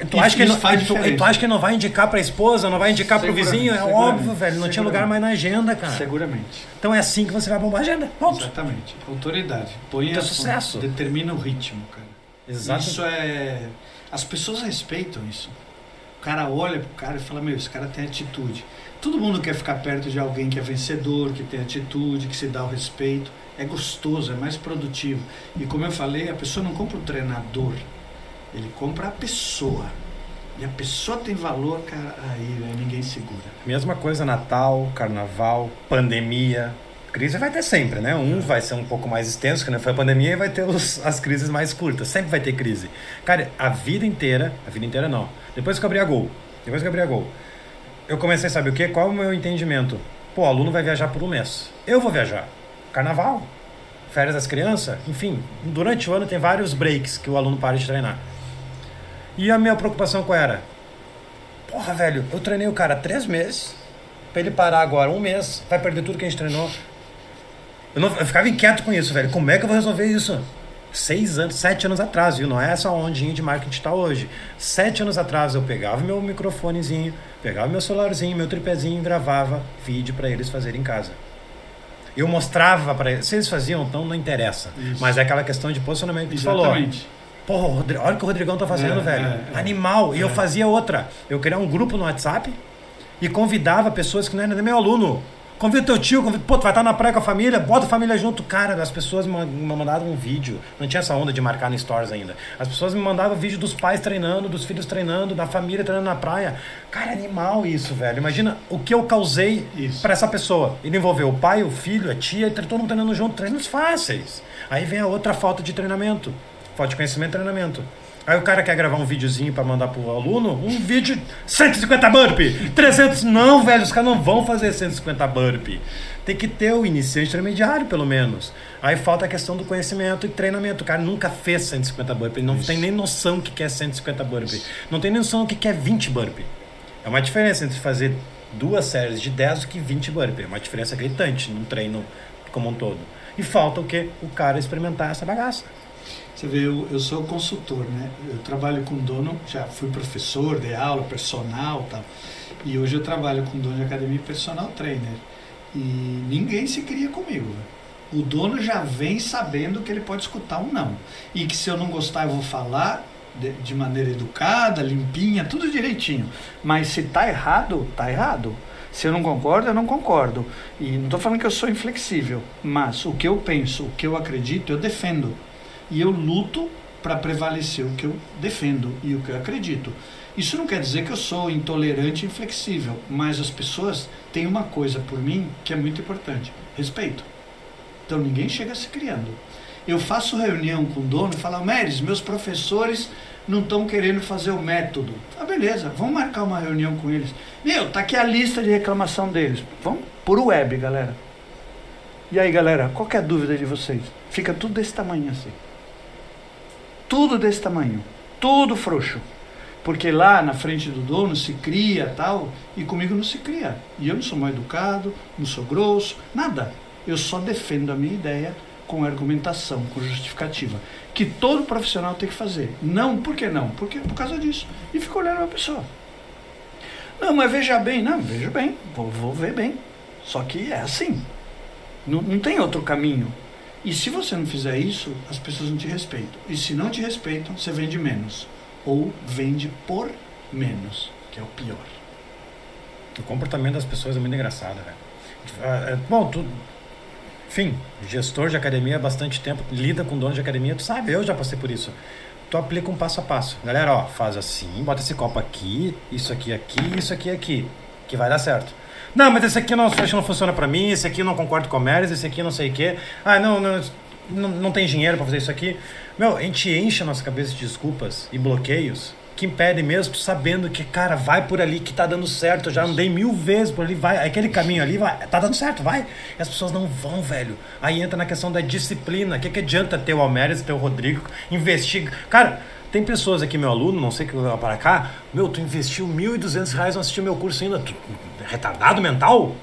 é- tu, acha que não, tu, tu acha que não vai indicar pra esposa, não vai indicar pro vizinho? É óbvio, velho. Não tinha lugar mais na agenda, cara. Seguramente. Então é assim que você vai bombar a agenda. Ponto. Exatamente. Autoridade. Põe a- sucesso. Determina o ritmo, cara. Exato. Isso é. As pessoas respeitam isso. O cara olha pro cara e fala: Meu, esse cara tem atitude. Todo mundo quer ficar perto de alguém que é vencedor, que tem atitude, que se dá o respeito. É gostoso, é mais produtivo. E como eu falei, a pessoa não compra o treinador, ele compra a pessoa. E a pessoa tem valor, cara, aí né, ninguém segura. Mesma coisa Natal, Carnaval, pandemia. Crise vai ter sempre, né? Um vai ser um pouco mais extenso, que não foi a pandemia, e vai ter os- as crises mais curtas. Sempre vai ter crise. Cara, a vida inteira, a vida inteira não. Depois que eu abri a Gol, depois que eu abri a Gol, eu comecei a saber o quê? Qual é o meu entendimento? Pô, o aluno vai viajar por um mês. Eu vou viajar. Carnaval, férias das crianças, enfim. Durante o ano tem vários breaks que o aluno para de treinar. E a minha preocupação qual era? Porra, velho, eu treinei o cara três meses. Pra ele parar agora um mês, vai perder tudo que a gente treinou. Eu, não, eu ficava inquieto com isso, velho. Como é que eu vou resolver isso? Seis anos, sete anos atrás, viu? Não é essa ondinha de marketing que tá hoje. Sete anos atrás eu pegava meu microfonezinho, pegava meu celularzinho, meu tripézinho e gravava vídeo pra eles fazerem em casa. Eu mostrava pra eles. Se eles faziam, então não interessa. Isso. Mas é aquela questão de posicionamento que. Exatamente. Rodri- olha o que o Rodrigão tá fazendo, É, velho. é, é. Animal. E eu É. fazia outra. Eu criava um grupo no WhatsApp e convidava pessoas que não eram nem meu aluno. Convida teu tio, convida, pô, tu vai estar na praia com a família, bota a família junto. Cara, as pessoas me mandavam um vídeo. Não tinha essa onda de marcar no Stories ainda. As pessoas me mandavam vídeo dos pais treinando, dos filhos treinando, da família treinando na praia. Cara, animal isso, velho. Imagina o que eu causei pra essa pessoa. Ele envolveu o pai, o filho, a tia, e todo mundo treinando junto, treinos fáceis. Aí vem a outra falta de treinamento. Falta de conhecimento e treinamento. Aí o cara quer gravar um videozinho pra mandar pro aluno, um vídeo 150 burpee, 300, não, velho, os caras não vão fazer 150 burpee. Tem que ter o iniciante intermediário, pelo menos. Aí falta a questão do conhecimento e treinamento. O cara nunca fez 150 burpee, ele não Isso. tem nem noção que é 150 burpee. Não tem nem noção do que é 20 burpee. É uma diferença entre fazer duas séries de 10 do que 20 burpee. É uma diferença gritante num treino como um todo. E falta o quê? O cara experimentar essa bagaça. Você vê, eu, eu sou consultor, né? Eu trabalho com dono, já fui professor, dei aula, personal tal. E hoje eu trabalho com dono de academia e personal trainer. E ninguém se cria comigo. né? O dono já vem sabendo que ele pode escutar um não. E que se eu não gostar, eu vou falar de, de maneira educada, limpinha, tudo direitinho. Mas se tá errado, tá errado. Se eu não concordo, eu não concordo. E não estou falando que eu sou inflexível, mas o que eu penso, o que eu acredito, eu defendo. E eu luto para prevalecer o que eu defendo e o que eu acredito. Isso não quer dizer que eu sou intolerante e inflexível, mas as pessoas têm uma coisa por mim que é muito importante: respeito. Então ninguém chega se criando. Eu faço reunião com o dono e falo, Meres, meus professores não estão querendo fazer o método. Ah, beleza, vamos marcar uma reunião com eles. Meu, tá aqui a lista de reclamação deles. Vamos por web, galera. E aí, galera, qual é a dúvida de vocês? Fica tudo desse tamanho assim. Tudo desse tamanho. Tudo frouxo. Porque lá na frente do dono se cria tal, e comigo não se cria. E eu não sou mal educado, não sou grosso, nada. Eu só defendo a minha ideia com argumentação, com justificativa. Que todo profissional tem que fazer. Não, por que não? Porque por causa disso. E fica olhando a pessoa. Não, mas veja bem, não, veja bem, vou, vou ver bem. Só que é assim. Não, não tem outro caminho. E se você não fizer isso, as pessoas não te respeitam. E se não te respeitam, você vende menos. Ou vende por menos, que é o pior. O comportamento das pessoas é muito engraçado, velho. É, bom, tu, enfim, gestor de academia há bastante tempo, lida com dono de academia, tu sabe, eu já passei por isso. Tu aplica um passo a passo. Galera, ó, faz assim, bota esse copo aqui, isso aqui aqui, isso aqui aqui, que vai dar certo. Não, mas esse aqui não, não funciona para mim, esse aqui eu não concordo com o Meres, esse aqui não sei o quê. Ah, não, não, não, não tem dinheiro para fazer isso aqui. Meu, a gente enche a nossa cabeça de desculpas e bloqueios que impedem mesmo, sabendo que, cara, vai por ali que tá dando certo. Eu já andei mil vezes por ali, vai, aquele caminho ali, vai, tá dando certo, vai. E as pessoas não vão, velho. Aí entra na questão da disciplina. O que, que adianta ter o Almeres, ter o Rodrigo, investiga. Cara, tem pessoas aqui, meu aluno, não sei que vai para cá, meu, tu investiu 1.200 reais não assistiu meu curso ainda. Tu, retardado mental?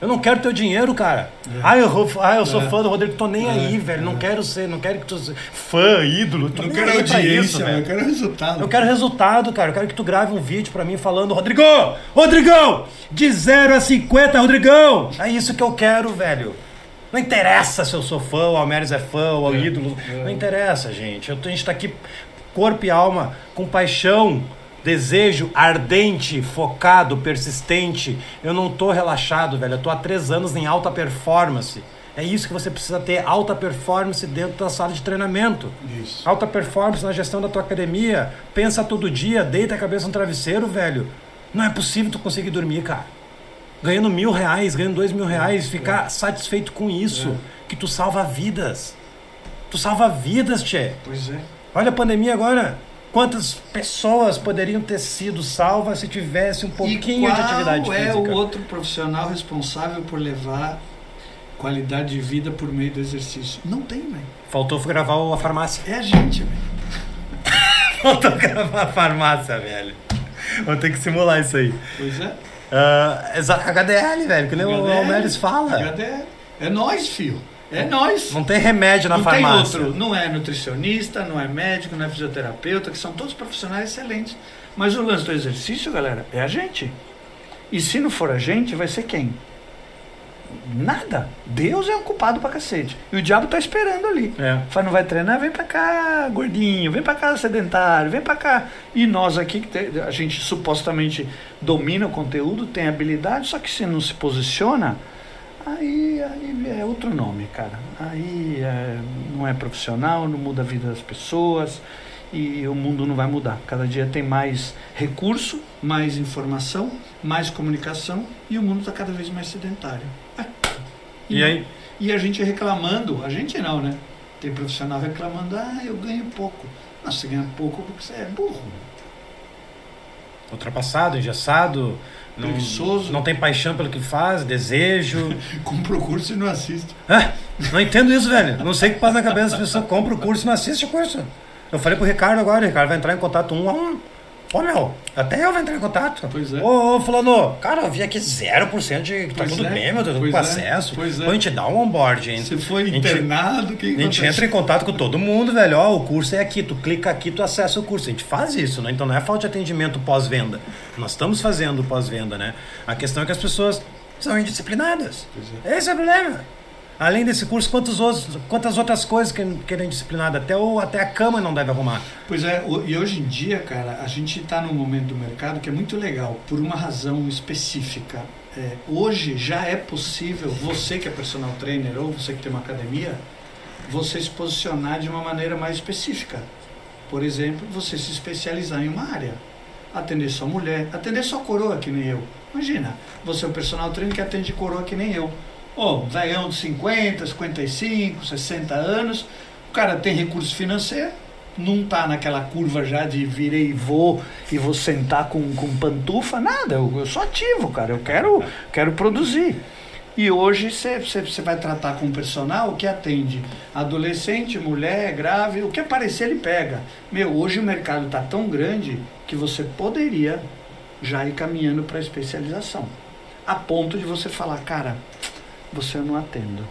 Eu não quero teu dinheiro, cara. É. Ah, eu, ah, eu sou é. fã do Rodrigo. Tô nem é. aí, velho. Não quero ser, não quero que tu seja fã, ídolo. Tô não quero audiência, isso, velho. Eu quero resultado. Eu quero resultado, cara. Eu quero que tu grave um vídeo pra mim falando, Rodrigo! Rodrigão! De 0 a 50, Rodrigão! É isso que eu quero, velho. Não interessa se eu sou fã, o Almeres é fã, ou é, ídolo. É. Não interessa, gente. Eu, a gente tá aqui, corpo e alma, com paixão desejo ardente, focado, persistente. Eu não tô relaxado, velho. Eu tô há três anos em alta performance. É isso que você precisa ter, alta performance dentro da sala de treinamento. Isso. Alta performance na gestão da tua academia. Pensa todo dia, deita a cabeça no travesseiro, velho. Não é possível tu conseguir dormir, cara. Ganhando mil reais, ganhando dois mil reais, é. ficar é. satisfeito com isso. É. Que tu salva vidas. Tu salva vidas, Tchê. Pois é. Olha a pandemia agora. Quantas pessoas poderiam ter sido salvas se tivesse um pouquinho de atividade física? é o outro profissional responsável por levar qualidade de vida por meio do exercício? Não tem, velho. Faltou gravar a farmácia. É a gente, velho. Faltou gravar a farmácia, velho. Vou ter que simular isso aí. Pois é. Uh, HDL, velho, que nem o Almeres fala. HDL. É nós, filho. É nós. Não tem remédio na não farmácia. Tem outro. Não é nutricionista, não é médico, não é fisioterapeuta, que são todos profissionais excelentes. Mas o lance do exercício, galera, é a gente. E se não for a gente, vai ser quem? Nada. Deus é o culpado pra cacete. E o diabo tá esperando ali. É. Fala, não vai treinar? Vem pra cá, gordinho. Vem pra cá, sedentário. Vem pra cá. E nós aqui, que a gente supostamente domina o conteúdo, tem habilidade, só que se não se posiciona, Aí, aí é outro nome, cara. Aí é, não é profissional, não muda a vida das pessoas e o mundo não vai mudar. Cada dia tem mais recurso, mais informação, mais comunicação e o mundo está cada vez mais sedentário. É. E, e aí? E a gente reclamando, a gente não, né? Tem profissional reclamando, ah, eu ganho pouco. Não, você ganha pouco porque você é burro. Ultrapassado, engessado, não, preguiçoso. Não tem paixão pelo que faz, desejo. compra o curso e não assiste. É, não entendo isso, velho. Não sei o que passa na cabeça das pessoas. Compra o curso e não assiste o curso. Eu falei pro Ricardo agora, o Ricardo vai entrar em contato um a um. Ô meu, até eu vou entrar em contato. Pois é. Ô, ô fulano, cara, eu vi aqui 0% de tá pois tudo é. bem, meu, tudo com é. acesso. Pois é. Pô, a gente dá um onboard, hein? Você foi internado, que A gente entra em contato com todo mundo, velho. Ó, o curso é aqui, tu clica aqui, tu acessa o curso. A gente faz isso, né? Então não é falta de atendimento pós-venda. Nós estamos fazendo pós-venda, né? A questão é que as pessoas são indisciplinadas. É. Esse é o problema. Além desse curso, quantos outros, quantas outras coisas que querem disciplinado? Até, o, até a cama não deve arrumar. Pois é, e hoje em dia, cara, a gente está num momento do mercado que é muito legal, por uma razão específica. É, hoje já é possível, você que é personal trainer ou você que tem uma academia, você se posicionar de uma maneira mais específica. Por exemplo, você se especializar em uma área. Atender só mulher, atender só coroa, que nem eu. Imagina, você é um personal trainer que atende coroa que nem eu. Ó, oh, velhão de 50, 55, 60 anos, o cara tem recurso financeiro, não tá naquela curva já de virei e vou e vou sentar com, com pantufa, nada, eu, eu sou ativo, cara, eu quero, quero produzir. E hoje você vai tratar com um personal que atende adolescente, mulher, grave, o que aparecer ele pega. Meu, hoje o mercado está tão grande que você poderia já ir caminhando para especialização. A ponto de você falar, cara, você eu não atendo.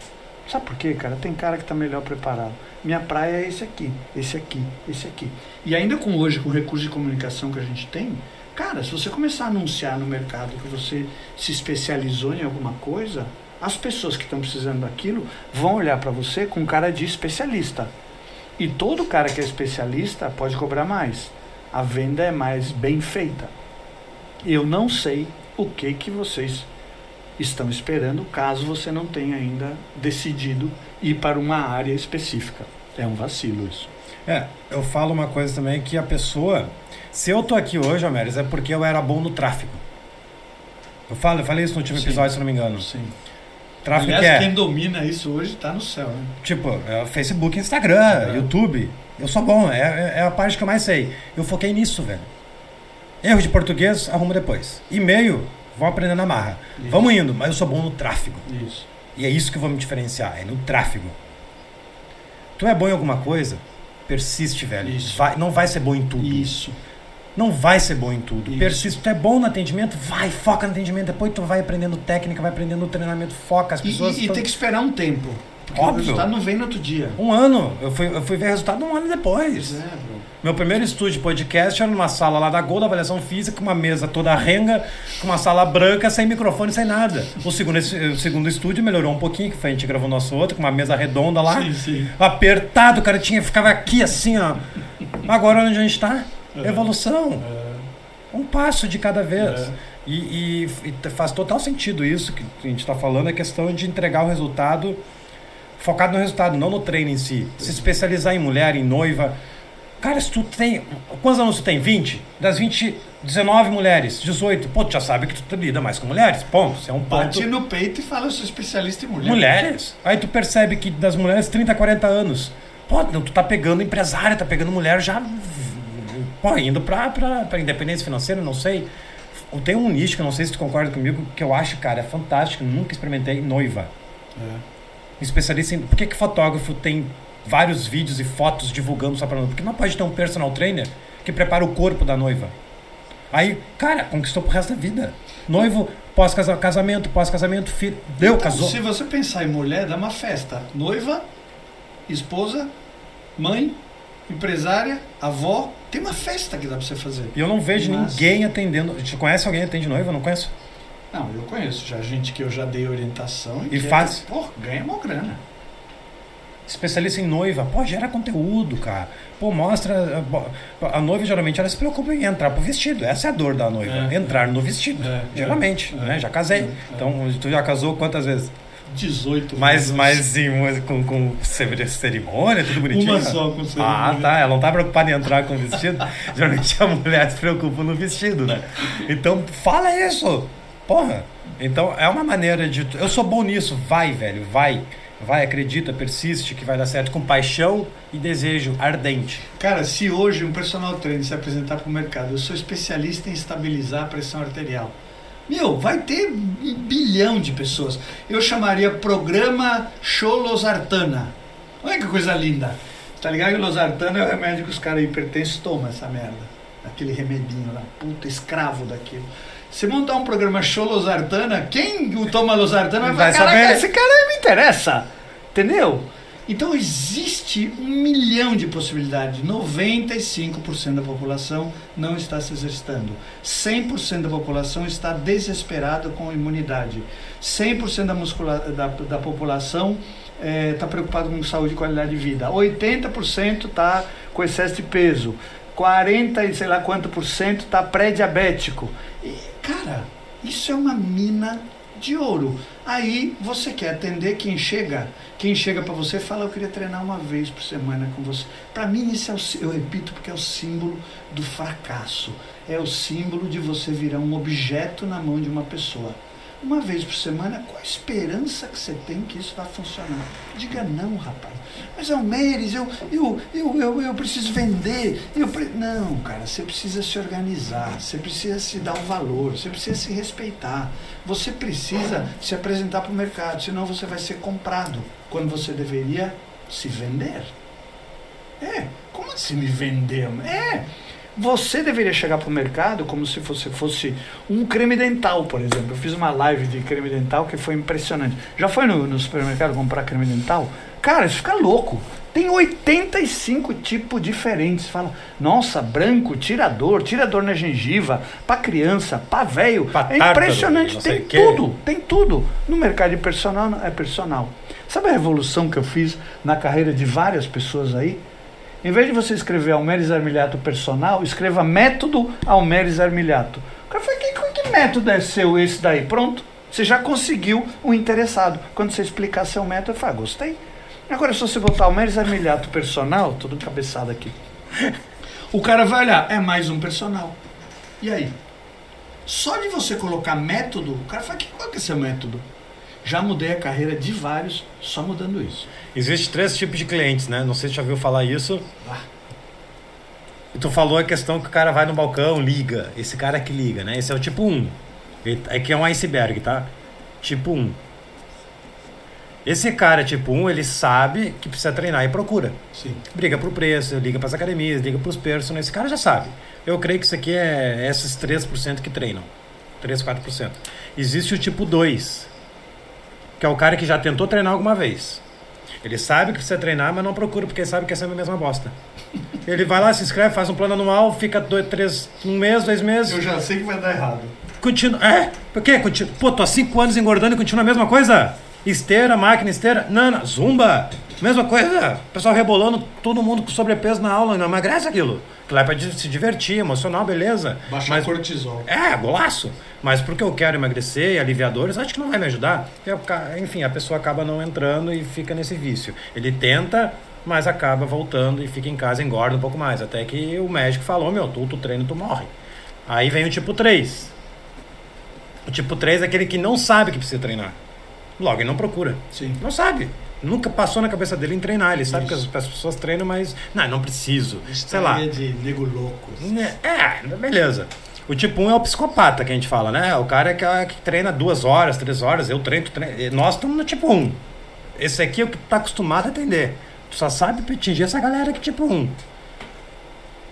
Sabe por quê, cara? Tem cara que está melhor preparado. Minha praia é esse aqui, esse aqui, esse aqui. E ainda com hoje, com o recurso de comunicação que a gente tem, cara, se você começar a anunciar no mercado que você se especializou em alguma coisa, as pessoas que estão precisando daquilo vão olhar para você com cara de especialista. E todo cara que é especialista pode cobrar mais. A venda é mais bem feita. Eu não sei o que que vocês estão esperando, caso você não tenha ainda decidido ir para uma área específica. É um vacilo isso. É, eu falo uma coisa também que a pessoa. Se eu tô aqui hoje, Amélis, é porque eu era bom no tráfego. Eu falo, eu falei isso no último Sim. episódio, se não me engano. Sim. Tráfego Aliás, que é. quem domina isso hoje está no céu, né? Tipo, é Facebook, Instagram, É. YouTube. Eu sou bom, é, é- é a parte que eu mais sei. Eu foquei nisso, velho. Erro de português, arrumo depois. E-mail, vou aprender na marra. Isso. Vamos indo, mas eu sou bom no tráfego. Isso. E é isso que eu vou me diferenciar, é no tráfego. Tu é bom em alguma coisa? Persiste, velho. Isso. Vai, não vai ser bom em tudo. Isso. Não vai ser bom em tudo. Isso. Persiste. Tu é bom no atendimento? Vai, foca no atendimento. Depois tu vai aprendendo técnica, vai aprendendo treinamento, foca. As pessoas. e- e tem que esperar um tempo. Porque Óbvio. o resultado não vem no outro dia. Um ano. Eu fui, eu fui ver resultado um ano depois. Pois é, bro. Meu primeiro estúdio de podcast era numa sala lá da Gol, da avaliação física, com uma mesa toda renga, com uma sala branca, sem microfone, sem nada. O segundo, o segundo estúdio melhorou um pouquinho, que foi a gente gravou nosso outro, com uma mesa redonda lá. Sim, sim. Apertado, o cara tinha, ficava aqui assim, ó. Agora onde a gente tá? Evolução. Um passo de cada vez. É. E, e- e faz total sentido isso que a gente está falando, é questão de entregar o resultado focado no resultado, não no treino em si. Se especializar em mulher, em noiva. Cara, se tu tem. Quantos anos tu tem? 20? Das 20, 19 mulheres, 18. Pô, tu já sabe que tu lida mais com mulheres. Ponto. Isso é um ponto. Bate no peito e fala, eu sou especialista em mulher. Mulheres. Aí tu percebe que das mulheres 30, 40 anos. Pô, não, tu tá pegando empresária, tá pegando mulher já. Pô, indo pra, pra, pra independência financeira, não sei. Tem um nicho que eu não sei se tu concorda comigo, que eu acho, cara, é fantástico. Nunca experimentei noiva. É. Especialista em. Por que, que fotógrafo tem vários vídeos e fotos divulgando só pra noiva? Porque não pode ter um personal trainer que prepara o corpo da noiva. Aí, cara, conquistou pro resto da vida. Noivo, pós-casamento, pós-casamento, filho. Deu, Então, casou. Se você pensar em mulher, dá uma festa. Noiva, esposa, mãe, empresária, avó. Tem uma festa que dá pra você fazer. E eu não vejo Mas- ninguém atendendo. Você conhece alguém que atende noiva? Eu não conheço. Não, eu conheço já gente que eu já dei orientação. E que é- faz? Pô, ganha uma grana. Especialista em noiva. Pô, gera conteúdo, cara. Pô, mostra. A noiva geralmente ela se preocupa em entrar pro vestido. Essa é a dor da noiva. É. Entrar no vestido. É, geralmente, é, né? Já casei. é. Então, tu já casou quantas vezes? 18 Mas, vezes. mas sim, com, com cerimônia, tudo bonitinho. Uma só com Ah, cerimônia. tá. Ela não tá preocupada em entrar com o vestido. Geralmente a mulher se preocupa no vestido, né? Então, fala isso. Porra. Então, é uma maneira de. Eu sou bom nisso. Vai, velho. Vai. Vai, acredita, persiste, que vai dar certo com paixão e desejo ardente. Cara, se hoje um personal trainer se apresentar para o mercado, eu sou especialista em estabilizar a pressão arterial. Meu, vai ter um bilhão de pessoas. Eu chamaria programa Show Losartana. Olha que coisa linda. Tá ligado que Losartana é o remédio que os caras hipertensos tomam, essa merda. Aquele remedinho lá. Puta, escravo daquilo. Se montar um programa Show Losartana, quem o toma Losartana Vai vai falar, "Caraca, saber." esse cara me interessa. Entendeu? Então existe um milhão de possibilidades. 95% da população não está se exercitando. 100% da população está desesperada com a imunidade. 100% da, muscula da, da população está preocupado com saúde e qualidade de vida. 80% está com excesso de peso. 40 e sei lá quanto por cento está pré-diabético. Cara, isso é uma mina de ouro. Aí você quer atender quem chega, quem chega para você fala eu queria treinar uma vez por semana com você. Para mim isso é o, eu repito porque é o símbolo do fracasso. É o símbolo de você virar um objeto na mão de uma pessoa. Uma vez por semana, qual a esperança que você tem que isso vai funcionar? Diga não, rapaz. Mas Almeres, eu, eu, eu, eu, eu preciso vender. Eu pre... Não, cara, você precisa se organizar, você precisa se dar um valor, você precisa se respeitar. Você precisa se apresentar para o mercado, senão você vai ser comprado quando você deveria se vender. É, como assim me vender? É, você deveria chegar para o mercado como se você fosse um creme dental, por exemplo. Eu fiz uma live de creme dental que foi impressionante. Já foi no, no supermercado comprar creme dental? Cara, isso fica louco. Tem 85 tipos diferentes. Fala, nossa, branco, tirador, tirador na gengiva, para criança, para velho. É impressionante, tem tudo, tem tudo. No mercado de personal é personal. Sabe a revolução que eu fiz na carreira de várias pessoas aí? Em vez de você escrever Almeres Armiliato personal, escreva método Almeres Armiliato. O cara fala, que, que Que método é seu esse daí? Pronto. Você já conseguiu o interessado. Quando você explicar seu método, eu falo, ah, gostei. Agora, se você botar o Meres Armilhato personal, tudo encabeçado aqui. O cara vai olhar, é mais um personal. E aí? Só de você colocar método, o cara fala, qual que é seu método? Já mudei a carreira de vários só mudando isso. Existe três tipos de clientes, né? Não sei se já ouviu falar isso. Ah. E tu falou a questão que o cara vai no balcão, liga. Esse cara que liga, né? Esse é o tipo 1. É que é um iceberg, tá? Tipo 1. Esse cara tipo 1, ele sabe que precisa treinar e procura. Sim. Briga pro preço, liga pras academias, liga pros personagens. Esse cara já sabe. Eu creio que isso aqui é esses 3% que treinam. 3, 4%. Existe o tipo 2, que é o cara que já tentou treinar alguma vez. Ele sabe que precisa treinar, mas não procura porque sabe que é sempre a mesma bosta. Ele vai lá, se inscreve, faz um plano anual, fica dois, três, um mês, dois meses. Eu já sei que vai dar errado. Continua. É? Por quê? Continua. Pô, tô há cinco anos engordando e continua a mesma coisa? Esteira, máquina, esteira. Não, não. Zumba. Mesma coisa. Pessoal rebolando, todo mundo com sobrepeso na aula. Não emagrece aquilo. Aquilo é pra se divertir, emocional, beleza. Baixar Mas, cortisol. É, golaço. Mas porque eu quero emagrecer e aliviar dores, acho que não vai me ajudar. Eu, enfim, a pessoa acaba não entrando e fica nesse vício. Ele tenta, mas acaba voltando e fica em casa, engorda um pouco mais. Até que o médico falou, meu, tu, tu treina, tu morre. Aí vem o tipo 3. O tipo 3 é aquele que não sabe que precisa treinar. Logo, ele não procura. Sim. Não sabe. Nunca passou na cabeça dele em treinar. Ele sabe Isso. que as, pessoas treinam, mas. Não, não preciso. Sei lá. de nego louco. Né, é, beleza. O tipo 1 é o psicopata que a gente fala, né? O cara que, que treina duas horas, três horas. Eu treino, treino. Nós estamos no tipo 1. Esse aqui é o que tá acostumado a atender. Tu só sabe atingir essa galera que tipo 1.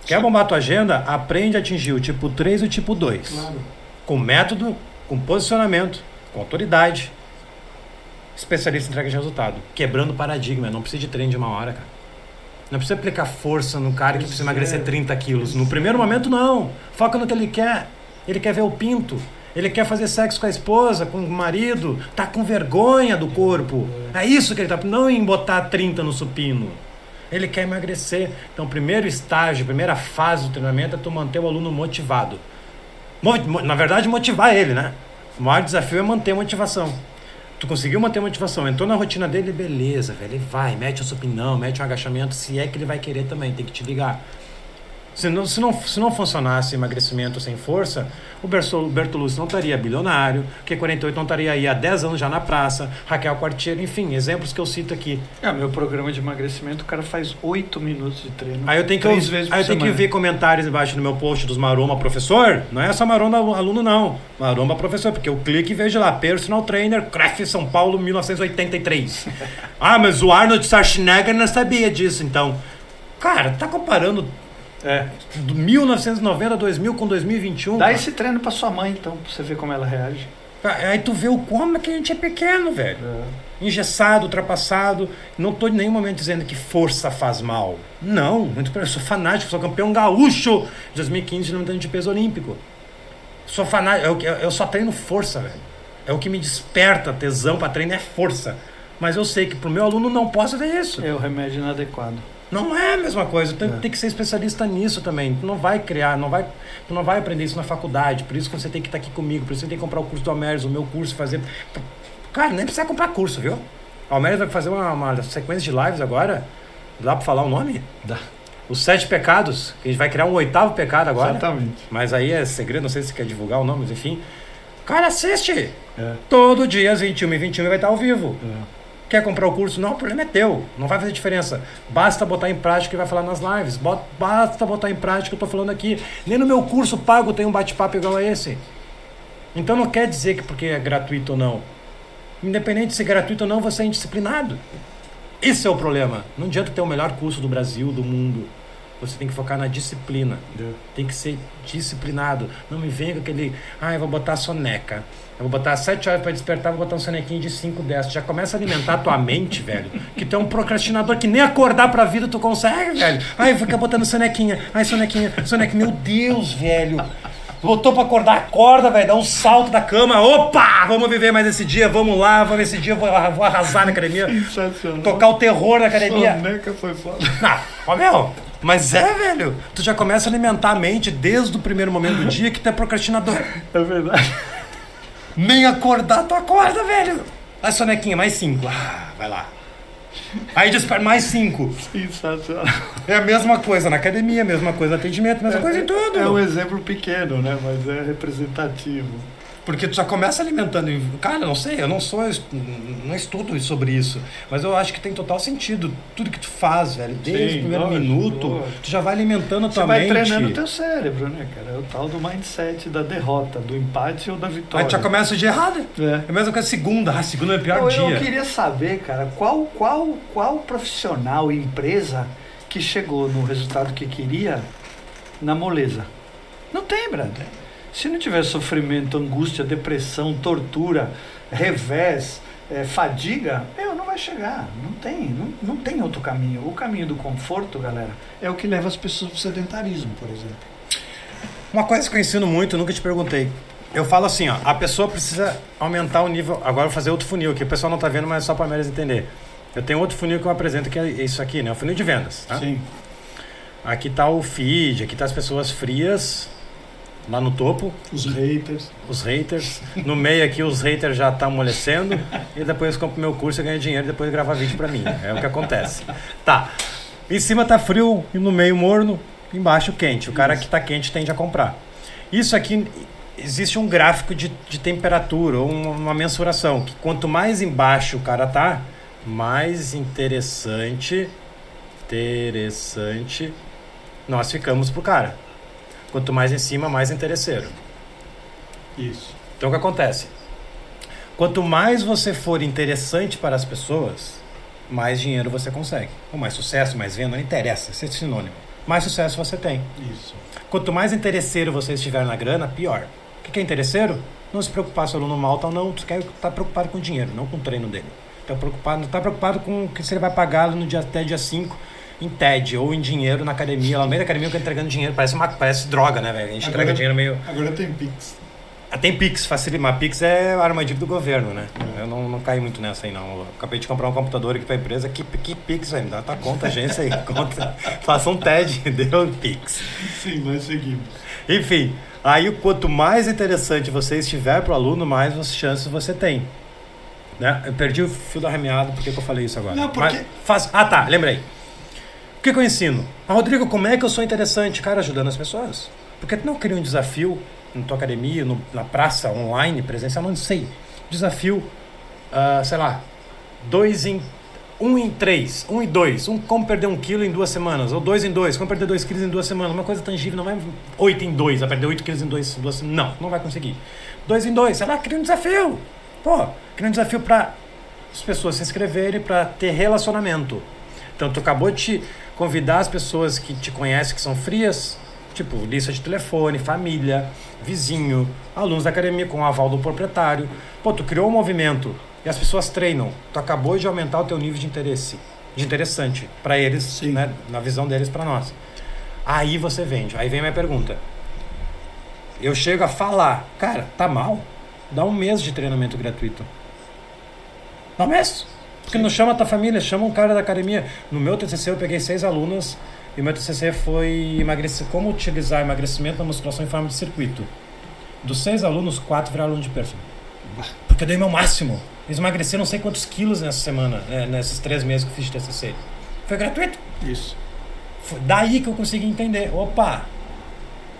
Quer bombar a tua agenda? Aprende a atingir o tipo 3 e o tipo 2. Claro. Com método, com posicionamento, com autoridade especialista em entrega de resultado. Quebrando paradigma. Não precisa de treino de uma hora, cara. Não precisa aplicar força no cara que precisa emagrecer 30 quilos. No primeiro momento, não. Foca no que ele quer. Ele quer ver o pinto. Ele quer fazer sexo com a esposa, com o marido. Tá com vergonha do corpo. É isso que ele tá. Não em botar 30 no supino. Ele quer emagrecer. Então, o primeiro estágio, a primeira fase do treinamento é tu manter o aluno motivado. Na verdade, motivar ele, né? O maior desafio é manter a motivação. Tu conseguiu manter a motivação, entrou na rotina dele, beleza, velho. Ele vai, mete um supinão, mete um agachamento, se é que ele vai querer também, tem que te ligar. Se não, se não, se não funcionasse emagrecimento sem força, o Bertolucci não estaria bilionário, o Q48 não estaria aí há 10 anos já na praça, Raquel Quartier, enfim, exemplos que eu cito aqui. É, meu programa de emagrecimento, o cara faz 8 minutos de treino. Aí eu tenho que, três vezes aí eu tenho que ver comentários embaixo no meu post dos Maromba Professor. Não é só Maromba aluno, não. Maromba Professor, porque eu clico e vejo lá, Personal Trainer, CREF São Paulo, 1983. ah, mas o Arnold Schwarzenegger não sabia disso, então. Cara, tá comparando é. 1990, 2000 com 2021. Dá cara. esse treino pra sua mãe, então, pra você ver como ela reage. Aí tu vê o como é que a gente é pequeno, velho. É. Engessado, ultrapassado. Não tô em nenhum momento dizendo que força faz mal. Não, muito eu sou fanático, sou campeão gaúcho de 2015 no de peso olímpico. Sou fanático, eu, eu só treino força, velho. É o que me desperta tesão para treino é força. Mas eu sei que pro meu aluno não posso ter isso. É o remédio inadequado. Não é a mesma coisa. Tem, é. tem que ser especialista nisso também. Tu não vai criar, não vai, tu não vai aprender isso na faculdade. Por isso que você tem que estar aqui comigo. Por isso você tem que comprar o curso do Almeres, o meu curso, fazer. Cara, nem precisa comprar curso, viu? O Almeres vai fazer uma, uma sequência de lives agora. Dá pra falar o nome? Dá. Os sete pecados. Que a gente vai criar um oitavo pecado agora. Exatamente. Mas aí é segredo, não sei se quer divulgar o nome, mas enfim. Cara, assiste! É. Todo dia às 21 e 21 vai estar ao vivo. É. Quer comprar o curso? Não, o problema é teu. Não vai fazer diferença. Basta botar em prática e vai falar nas lives. Basta botar em prática o que eu estou falando aqui. Nem no meu curso pago tem um bate-papo igual a esse. Então não quer dizer que porque é gratuito ou não. Independente de ser gratuito ou não, você é indisciplinado. Esse é o problema. Não adianta ter o melhor curso do Brasil, do mundo. Você tem que focar na disciplina. Yeah. Tem que ser disciplinado. Não me venha com aquele. Ah, eu vou botar soneca. Eu vou botar 7 horas para despertar, vou botar um sonequinho de 5, 10. Já começa a alimentar a tua mente, velho. Que tu é um procrastinador que nem acordar pra vida tu consegue, velho. Ai, fica botando sonequinha. Ai, sonequinha, sonequinha. Meu Deus, velho. Botou pra acordar, acorda, velho. Dá um salto da cama. Opa! Vamos viver mais esse dia, vamos lá, vamos esse dia, vou, arrasar na academia. Tocar o terror na academia. Soneca foi foda. Não, ó, meu. Mas é, velho. Tu já começa a alimentar a mente desde o primeiro momento do dia que tu é procrastinador. É verdade. Nem acordar, tu acorda, velho. A sonequinha, mais cinco. Ah, vai lá. Aí desperta mais cinco. Sensacional. É a mesma coisa na academia, a mesma coisa no atendimento, a mesma coisa em tudo. É um exemplo pequeno, né? Mas é representativo. Porque tu já começa alimentando. Cara, eu não sei, eu não sou. Não estudo sobre isso. Mas eu acho que tem total sentido. Tudo que tu faz, velho, desde Sim, o primeiro minuto, tu já vai alimentando a Você tua vai mente. treinando o teu cérebro, né, cara? É o tal do mindset da derrota, do empate ou da Aí vitória. tu já começa dia errado. É. É a mesma coisa segunda. Ah, segunda é o pior Eu, dia. eu queria saber, cara, qual, qual, qual profissional, empresa que chegou no resultado que queria na moleza? Não tem, brother. Se não tiver sofrimento, angústia, depressão, tortura, revés, eh, fadiga, meu, não vai chegar. Não tem, não, não tem outro caminho. O caminho do conforto, galera, é o que leva as pessoas pro sedentarismo, por exemplo. Uma coisa que eu ensino muito, eu nunca te perguntei. Eu falo assim, ó, a pessoa precisa aumentar o nível. Agora eu vou fazer outro funil aqui, o pessoal não tá vendo, mas é só para eles entender. Eu tenho outro funil que eu apresento que é isso aqui, né? O funil de vendas. Tá? Sim. Aqui tá o feed, aqui tá as pessoas frias, lá no topo, Os haters. os haters. No meio aqui os haters já estão amolecendo. e depois eu compro meu curso e ganho dinheiro e depois grava vídeo pra mim. É o que acontece. Tá. Em cima tá frio e no meio morno, embaixo quente. O cara que tá quente tende a comprar. Isso aqui existe um gráfico de, de temperatura uma, uma mensuração. Que quanto mais embaixo o cara tá, mais interessante. Interessante nós ficamos pro cara. Quanto mais em cima, mais interesseiro. Isso. Então o que acontece? Quanto mais você for interessante para as pessoas, mais dinheiro você consegue. Ou mais sucesso, mais venda, não interessa, isso é sinônimo. Mais sucesso você tem. Isso. Quanto mais interesseiro você estiver na grana, pior. O que é interesseiro? Não se preocupar se o aluno mal tá ou não, tu quer estar preocupado com o dinheiro, não com o treino dele. Tá preocupado, tá preocupado com o que você vai pagar no dia, até dia 5 em TED ou em dinheiro na academia. Lá no meio da academia eu tô entregando dinheiro, parece, uma, parece droga, né, velho? A gente entrega dinheiro meio. Agora tem Pix. Ah, Tem Pix, facilita. Mas Pix é armadilha do governo, né? Eu não, não caí muito nessa aí, não. Eu acabei de comprar um computador aqui pra empresa. Que, que Pix, velho? Me dá tua conta, agência aí. Conta. Faça um TED, deu Pix. Sim, mas seguimos. Enfim, aí quanto mais interessante você estiver pro aluno, mais chances você tem. Né? Eu perdi o fio da remeada, por que, que eu falei isso agora? Não, porque- Mas faz... Ah, tá, lembrei. O que, que eu ensino? Ah, Rodrigo, como é que eu sou interessante? Cara, ajudando as pessoas. Porque tu não cria um desafio na tua academia, no- na praça, online, presencial, não sei. Desafio, ah, sei lá, dois em. Um em três, um em dois. Um como perder um quilo em duas semanas, ou dois em dois, como perder dois quilos em duas semanas. Uma coisa tangível, não vai oito em dois, vai perder oito quilos em dois, duas semanas. Não, não vai conseguir. Dois em dois, sei lá, cria um desafio. Pô, cria um desafio para as pessoas se inscreverem, para ter relacionamento. Então, tu acabou de te convidar as pessoas que te conhecem, que são frias, tipo lista de telefone, família, vizinho, alunos da academia com o aval do proprietário. Pô, tu criou um movimento e as pessoas treinam. Tu acabou de aumentar o teu nível de interesse, de interessante para eles, Sim. né, na visão deles para nós. Aí você vende. Aí vem a minha pergunta. Eu chego a falar, cara, tá mal? Dá um mês de treinamento gratuito. Dá um mês. Porque não chama a tua família, chama um cara da academia. No meu TCC eu peguei seis alunas e o meu TCC foi emagrecer, como utilizar emagrecimento na musculação em forma de circuito. Dos seis alunos, quatro viraram aluno de personal. Porque eu dei meu máximo. Eles emagreceram não sei quantos quilos nessa semana, né, nesses três meses que eu fiz de TCC. Foi gratuito. Isso. Foi daí que eu consegui entender. Opa!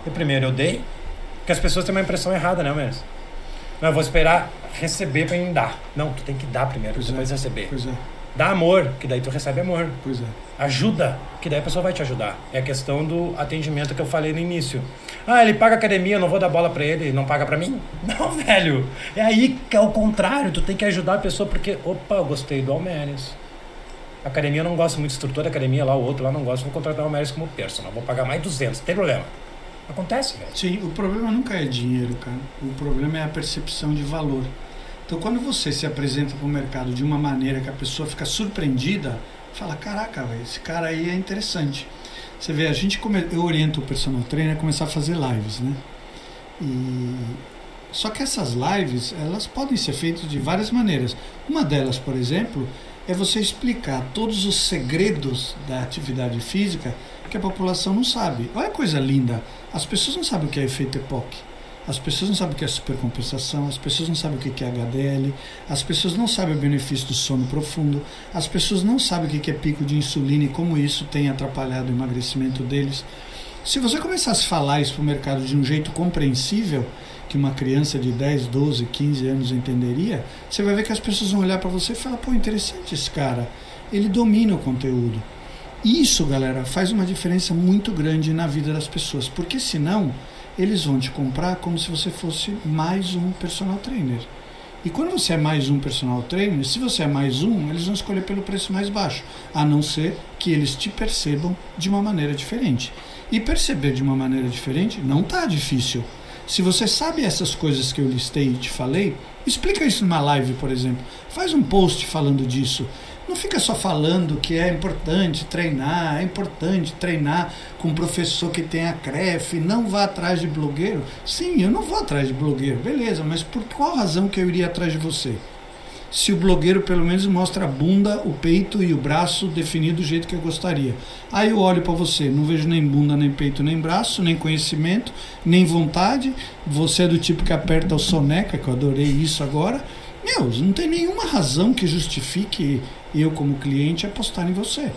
Eu, primeiro eu dei, porque as pessoas têm uma impressão errada, né, mesmo? Não, eu vou esperar receber pra mim dar. Não, tu tem que dar primeiro, Pois é. depois receber. Pois é, Dá amor, que daí tu recebe amor. pois é. Ajuda, que daí a pessoa vai te ajudar. É a questão do atendimento que eu falei no início. Ah, ele paga academia, eu não vou dar bola pra ele, não paga pra mim? Não, velho. É aí que é o contrário, tu tem que ajudar a pessoa porque, opa, eu gostei do Almeres. Academia eu não gosto muito, instrutor da academia lá, o outro lá não gosta, vou contratar o Almeres como personal, vou pagar mais 200, não tem problema. Acontece, velho. Sim, o problema nunca é dinheiro, cara. O problema é a percepção de valor. Então, quando você se apresenta para o mercado de uma maneira que a pessoa fica surpreendida, fala: caraca, véio, esse cara aí é interessante. Você vê, a gente come... eu oriento o personal trainer a começar a fazer lives, né? E só que essas lives, elas podem ser feitas de várias maneiras. Uma delas, por exemplo, é você explicar todos os segredos da atividade física que a população não sabe. Olha que coisa linda. As pessoas não sabem o que é efeito EPOC. As pessoas não sabem o que é supercompensação, as pessoas não sabem o que é HDL, as pessoas não sabem o benefício do sono profundo, as pessoas não sabem o que é pico de insulina e como isso tem atrapalhado o emagrecimento deles. Se você começasse a falar isso para o mercado de um jeito compreensível, que uma criança de 10, 12, 15 anos entenderia, você vai ver que as pessoas vão olhar para você e falar: pô, interessante esse cara, ele domina o conteúdo. Isso, galera, faz uma diferença muito grande na vida das pessoas, porque senão eles vão te comprar como se você fosse mais um personal trainer. E quando você é mais um personal trainer, se você é mais um, eles vão escolher pelo preço mais baixo, a não ser que eles te percebam de uma maneira diferente. E perceber de uma maneira diferente não está difícil. Se você sabe essas coisas que eu listei e te falei, explica isso numa live, por exemplo. Faz um post falando disso. Não fica só falando que é importante treinar, é importante treinar com um professor que tem a CREF, não vá atrás de blogueiro. Sim, eu não vou atrás de blogueiro, beleza, mas por qual razão que eu iria atrás de você? Se o blogueiro pelo menos mostra a bunda, o peito e o braço definido do jeito que eu gostaria. Aí eu olho para você, não vejo nem bunda, nem peito, nem braço, nem conhecimento, nem vontade. Você é do tipo que aperta o soneca, que eu adorei isso agora. Meu, não tem nenhuma razão que justifique eu, como cliente, apostar em você.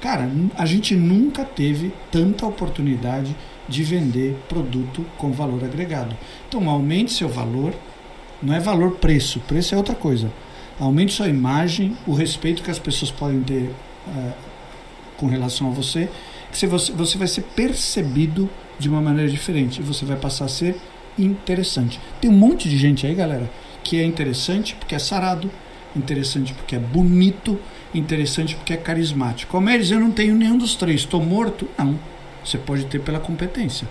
Cara, a gente nunca teve tanta oportunidade de vender produto com valor agregado. Então, aumente seu valor, não é valor preço, preço é outra coisa. Aumente sua imagem, o respeito que as pessoas podem ter uh, com relação a você, que você, você vai ser percebido de uma maneira diferente e você vai passar a ser interessante. Tem um monte de gente aí, galera, que é interessante porque é sarado, interessante porque é bonito, interessante porque é carismático. Almeres, eu não tenho nenhum dos três, estou morto? Não. Você pode ter pela competência.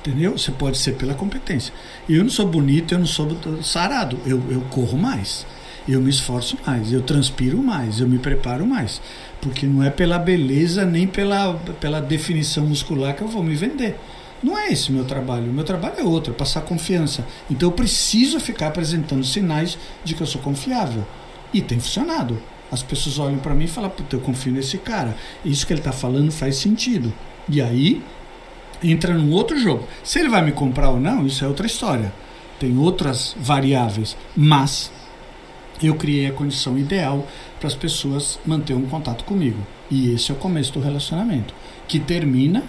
Entendeu? Você pode ser pela competência. Eu não sou bonito, eu não sou sarado. Eu, eu corro mais, eu me esforço mais, eu transpiro mais, eu me preparo mais. Porque não é pela beleza nem pela, pela definição muscular que eu vou me vender. Não é esse meu trabalho. O meu trabalho é outro, é passar confiança. Então eu preciso ficar apresentando sinais de que eu sou confiável. E tem funcionado. As pessoas olham para mim e falam: Puta, eu confio nesse cara. Isso que ele está falando faz sentido. E aí entra num outro jogo. Se ele vai me comprar ou não, isso é outra história. Tem outras variáveis. Mas eu criei a condição ideal para as pessoas manterem um contato comigo. E esse é o começo do relacionamento, que termina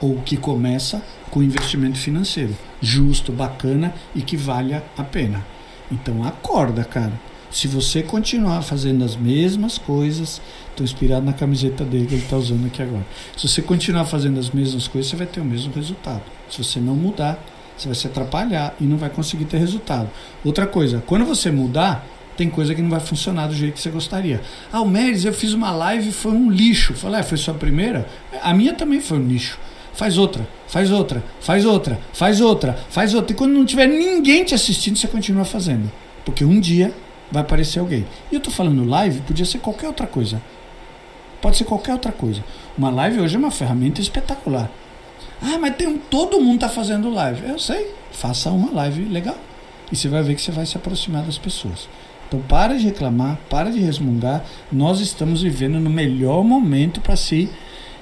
ou que começa com investimento financeiro justo, bacana e que valha a pena. Então acorda, cara. Se você continuar fazendo as mesmas coisas, estou inspirado na camiseta dele que ele está usando aqui agora. Se você continuar fazendo as mesmas coisas, você vai ter o mesmo resultado. Se você não mudar, você vai se atrapalhar e não vai conseguir ter resultado. Outra coisa, quando você mudar, tem coisa que não vai funcionar do jeito que você gostaria. Ah, o Meres, eu fiz uma live e foi um lixo. Falei, ah, foi sua primeira? A minha também foi um lixo faz outra, faz outra, faz outra, faz outra, faz outra. E quando não tiver ninguém te assistindo, você continua fazendo. Porque um dia vai aparecer alguém. E eu estou falando live, podia ser qualquer outra coisa. Pode ser qualquer outra coisa. Uma live hoje é uma ferramenta espetacular. Ah, mas tem um, todo mundo está fazendo live. Eu sei. Faça uma live legal. E você vai ver que você vai se aproximar das pessoas. Então para de reclamar, para de resmungar. Nós estamos vivendo no melhor momento para se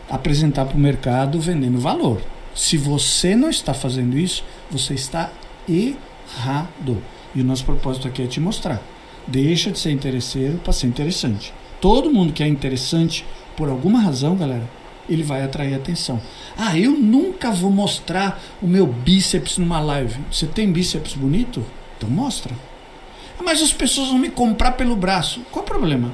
apresentar para o mercado vendendo valor. Se você não está fazendo isso, você está errado. E o nosso propósito aqui é te mostrar. Deixa de ser interesseiro para ser interessante. Todo mundo que é interessante, por alguma razão, galera, ele vai atrair atenção. Ah, eu nunca vou mostrar o meu bíceps numa live. Você tem bíceps bonito? Então mostra. Mas as pessoas vão me comprar pelo braço. Qual o problema?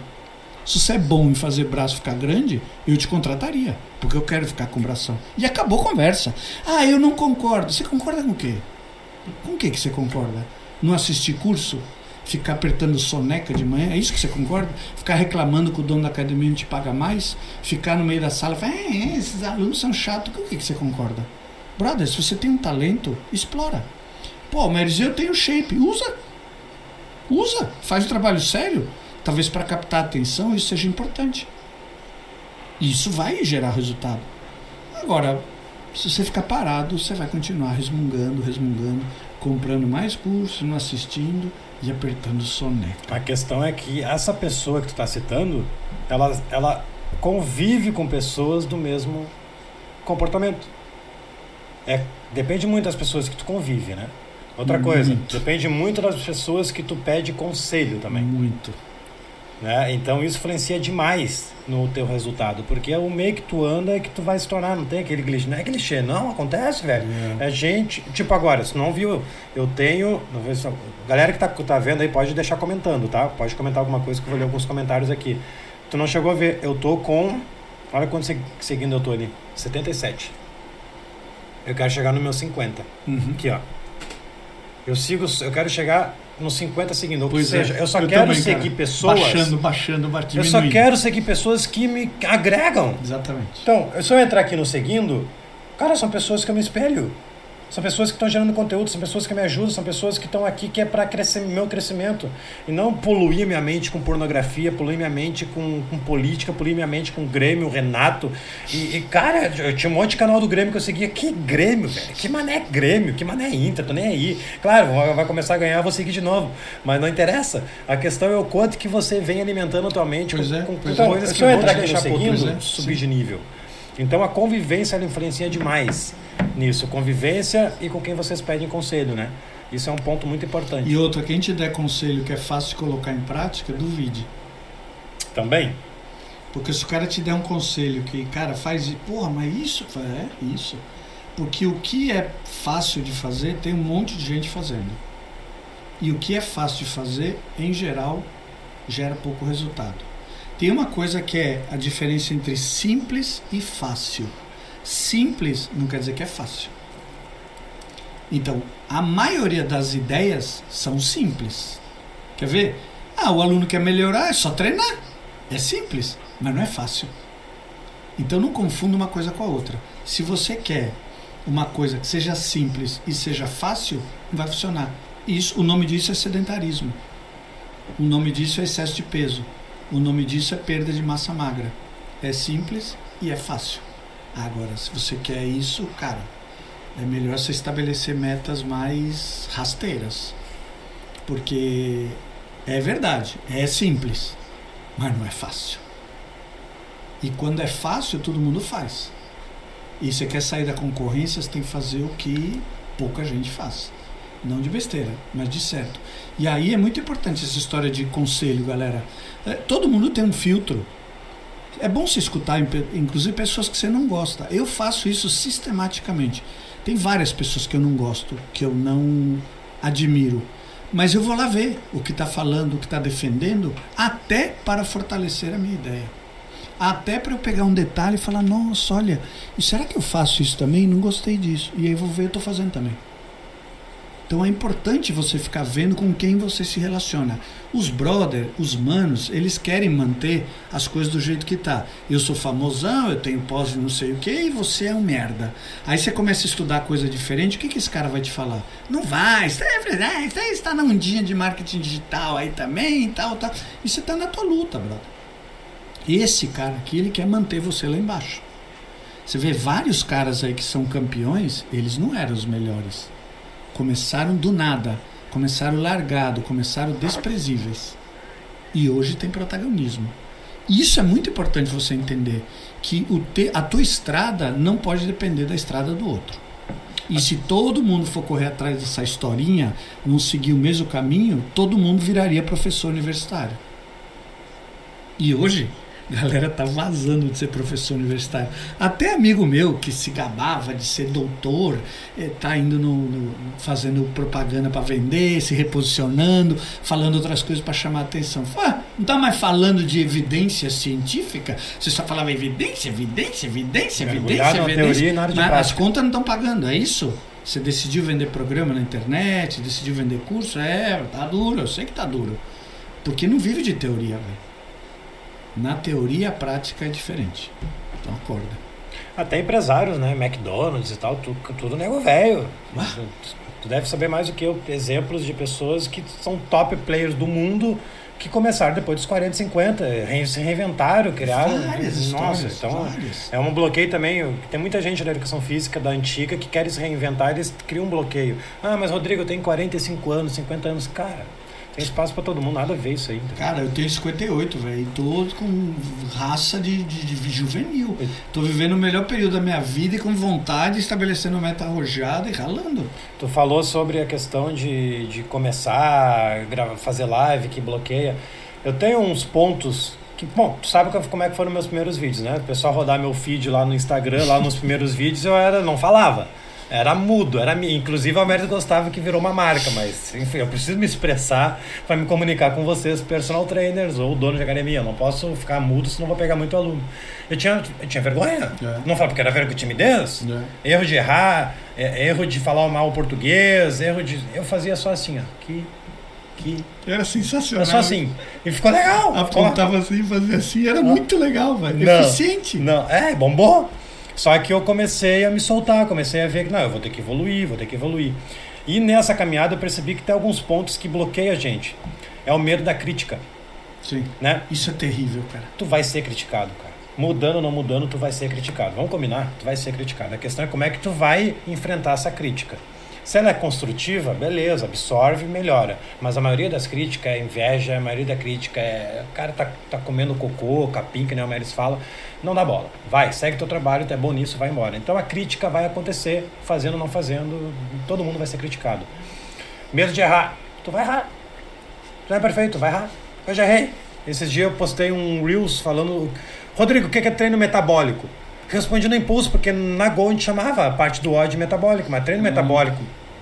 Se você é bom em fazer braço ficar grande, eu te contrataria, porque eu quero ficar com bração. E acabou a conversa. Ah, eu não concordo. Você concorda com o quê? Com o que, que você concorda? Não assistir curso? Ficar apertando soneca de manhã? É isso que você concorda? Ficar reclamando que o dono da academia não te paga mais? Ficar no meio da sala e falar, é, é, esses alunos são chatos. Com o que, você concorda? Brother, se você tem um talento, explora. Pô, mas eu tenho shape. Usa. Usa. Faz o trabalho sério. Talvez para captar atenção isso seja importante. Isso vai gerar resultado. Agora, se você ficar parado, você vai continuar resmungando, resmungando. comprando mais curso, não assistindo e apertando soneca. A questão é que essa pessoa que tu está citando, ela, ela convive com pessoas do mesmo comportamento. É, depende muito das pessoas que tu convive, né? Outra coisa, Muito. depende muito das pessoas que tu pede conselho também. Muito. Né? Então isso influencia demais no teu resultado, porque é o meio que tu anda é que tu vai se tornar, não tem aquele clichê, não é clichê, não, acontece, velho. É. É, gente, tipo agora, se não viu, eu tenho, não se- galera que tá, tá vendo aí pode deixar comentando, tá? Pode comentar alguma coisa que eu vou ler alguns comentários aqui. Tu não chegou a ver, eu tô com, olha quanto se- seguindo eu tô ali, 77. Eu quero chegar no meu 50. Uhum. Aqui, ó. Eu sigo, eu quero chegar nos 50 seguindo. Ou Pois seja, é, eu só eu quero também, seguir cara. pessoas. Baixando, baixando, baixando. Eu só quero seguir pessoas que me agregam. Exatamente. Então, se eu entrar aqui no seguindo, cara, são pessoas que eu me espelho. São pessoas que estão gerando conteúdo, são pessoas que me ajudam, são pessoas que estão aqui que é para crescer meu crescimento. E não poluir minha mente com pornografia, poluir minha mente com, com política, poluir minha mente com Grêmio, Renato. E, e, cara, eu tinha um monte de canal do Grêmio que eu seguia. Que Grêmio, velho? Que mané Grêmio? Que mané Inter? Tô nem aí. Claro, vai- vai começar a ganhar, vou seguir de novo. Mas não interessa. A questão é o quanto que você vem alimentando a tua mente Pois com, é, com, com é. coisas Se que vão entrar aqui seguindo, é, subir de nível. Então a convivência ela influencia demais nisso. Convivência e com quem vocês pedem conselho, né? Isso é um ponto muito importante. E outra, quem te der conselho que é fácil de colocar em prática, duvide. Também. Porque se o cara te der um conselho que, cara, faz. e- Porra, mas isso? É, isso. Porque o que é fácil de fazer, tem um monte de gente fazendo. E o que é fácil de fazer, em geral, gera pouco resultado. Tem uma coisa que é a diferença entre simples e fácil. Simples não quer dizer que é fácil. Então, a maioria das ideias são simples. Quer ver? Ah, o aluno quer melhorar, é só treinar. É simples, mas não é fácil. Então não confunda uma coisa com a outra. Se você quer uma coisa que seja simples e seja fácil, não vai funcionar. Isso, o nome disso é sedentarismo. O nome disso é excesso de peso. O nome disso é perda de massa magra. É simples e é fácil. Agora, se você quer isso, cara, é melhor você estabelecer metas mais rasteiras. Porque é verdade, é simples, mas não é fácil. E quando é fácil, todo mundo faz. E você quer sair da concorrência, você tem que fazer o que pouca gente faz. Não de besteira, mas de certo. E aí é muito importante essa história de conselho, galera. É, todo mundo tem um filtro. É bom você escutar, inclusive pessoas que você não gosta. Eu faço isso sistematicamente. Tem várias pessoas que eu não gosto, que eu não admiro. Mas eu vou lá ver o que está falando, o que está defendendo, até para fortalecer a minha ideia. Até para eu pegar um detalhe e falar, nossa, olha, será que eu faço isso também? Não gostei disso. E aí eu vou ver, eu estou fazendo também. Então é importante você ficar vendo com quem você se relaciona. Os brother, os manos, eles querem manter as coisas do jeito que tá. Eu sou famosão, eu tenho pós de não sei o que e você é um merda. Aí você começa a estudar coisa diferente, o que, que esse cara vai te falar? Não vai, isso é está na ondinha de marketing digital aí também e tal, tal. E você tá na tua luta, brother. Esse cara aqui, ele quer manter você lá embaixo. Você vê vários caras aí que são campeões, eles não eram os melhores começaram do nada, começaram largado, começaram desprezíveis. E hoje tem protagonismo. E isso é muito importante você entender que o te, a tua estrada não pode depender da estrada do outro. E se todo mundo for correr atrás dessa historinha, não seguir o mesmo caminho, todo mundo viraria professor universitário. E hoje, a galera tá vazando de ser professor universitário. Até amigo meu que se gabava de ser doutor, eh, tá indo no, no- fazendo propaganda para vender, se reposicionando, falando outras coisas para chamar a atenção. Ah, não tá mais falando de evidência científica? Você só falava evidência, evidência, evidência, evidência, na evidência. teoria nada de Mas as prática. contas não estão pagando, é isso? Você decidiu vender programa na internet, decidiu vender curso? É, tá duro, eu sei que tá duro. Porque não vive de teoria, velho. Na teoria, a prática é diferente. Então acorda. Até empresários, né? McDonald's e tal, tu- tudo nego velho. Ah. Tu, tu deve saber mais do que eu exemplos de pessoas que são top players do mundo que começaram depois dos 40, 50, se reinventaram, criaram. Várias Nossa, então várias. é um bloqueio também. Tem muita gente da educação física da antiga que quer se reinventar, eles criam um bloqueio. Ah, mas Rodrigo, eu tenho 45 anos, 50 anos. Cara, tem espaço para todo mundo, nada a ver isso aí. Cara, eu tenho 58, velho. Tô com raça de, de, de juvenil. Tô vivendo o melhor período da minha vida e com vontade, estabelecendo meta arrojada e ralando. Tu falou sobre a questão de, de começar a grava- fazer live que bloqueia. Eu tenho uns pontos que, bom, tu sabe como é que foram meus primeiros vídeos, né? O pessoal rodar meu feed lá no Instagram, lá nos primeiros vídeos, eu era, não falava. Era mudo, era inclusive a Mérida gostava que virou uma marca, mas enfim, eu preciso me expressar para me comunicar com vocês, personal trainers ou dono de academia. Eu não posso ficar mudo, senão vou pegar muito aluno. Eu tinha, eu tinha vergonha. É. Não falo porque era vergonha de timidez. Erro de errar, é, erro de falar mal o português, erro de. Eu fazia só assim, ó. Que. Que. Era sensacional. Era só assim. E ficou legal. Apontava assim, fazia assim, era muito legal, velho. Não. Eficiente. Não, é, bombou. Só que eu comecei a me soltar, comecei a ver que não, eu vou ter que evoluir, vou ter que evoluir. E nessa caminhada eu percebi que tem alguns pontos que bloqueiam a gente. É o medo da crítica, Sim. né? Isso é terrível, cara. Tu vai ser criticado, cara. Mudando ou não mudando, tu vai ser criticado. Vamos combinar? Tu vai ser criticado. A questão é como é que tu vai enfrentar essa crítica. Se ela é construtiva, beleza, absorve e melhora. Mas a maioria das críticas é inveja, a maioria da crítica é. O cara tá, tá comendo cocô, capim, que nem o Meris fala. Não dá bola. Vai, segue teu trabalho, tu é bom nisso, vai embora. Então a crítica vai acontecer, fazendo ou não fazendo, todo mundo vai ser criticado. Medo de errar. Tu vai errar. Tu não é perfeito, vai errar. Eu já errei. Esses dias eu postei um Reels falando. Rodrigo, o que é treino metabólico? Respondi no impulso, porque na Go a gente chamava a parte do ódio metabólico, mas treino metabólico,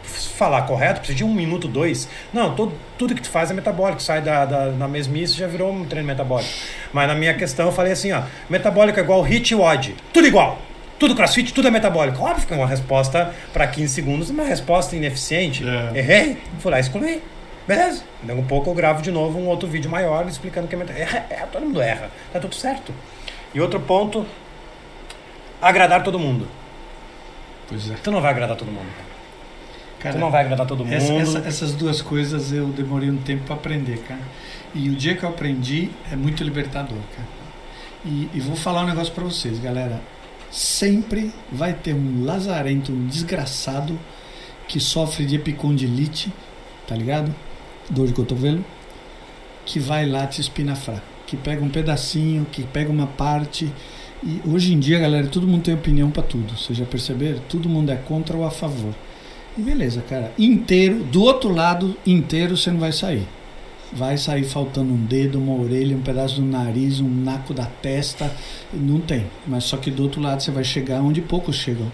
falar correto, precisa de um minuto, dois. Não, todo, tudo que tu faz é metabólico, sai da, da, da mesmice já virou um treino metabólico. Mas na minha questão eu falei assim, ó, metabólico é igual HIT e WOD, tudo igual. Tudo crossfit, tudo é metabólico. Óbvio que é uma resposta para 15 segundos, uma resposta ineficiente. É. Errei, fui lá e excluí. Beleza. Daqui um pouco eu gravo de novo um outro vídeo maior explicando que é metabólico. Erra, erra, todo mundo erra. Tá tudo certo. E outro ponto, agradar todo mundo. Pois é. Tu não vai agradar todo mundo. Cara, tu não vai agradar todo mundo. essa- essa- essas duas coisas eu demorei um tempo pra aprender, cara. E o dia que eu aprendi é muito libertador, cara. E, e vou falar um negócio pra vocês, galera. Sempre vai ter um lazarento, um desgraçado que sofre de epicondilite, tá ligado? Dor de cotovelo, que vai lá te espinafrar, que pega um pedacinho, que pega uma parte. E hoje em dia, galera, todo mundo tem opinião pra tudo. Vocês já perceberam? Todo mundo é contra ou a favor. E beleza, cara. Inteiro, do outro lado, inteiro você não vai sair. Vai sair faltando um dedo, uma orelha, um pedaço do nariz, um naco da testa. Não tem. Mas só que do outro lado você vai chegar onde poucos chegam.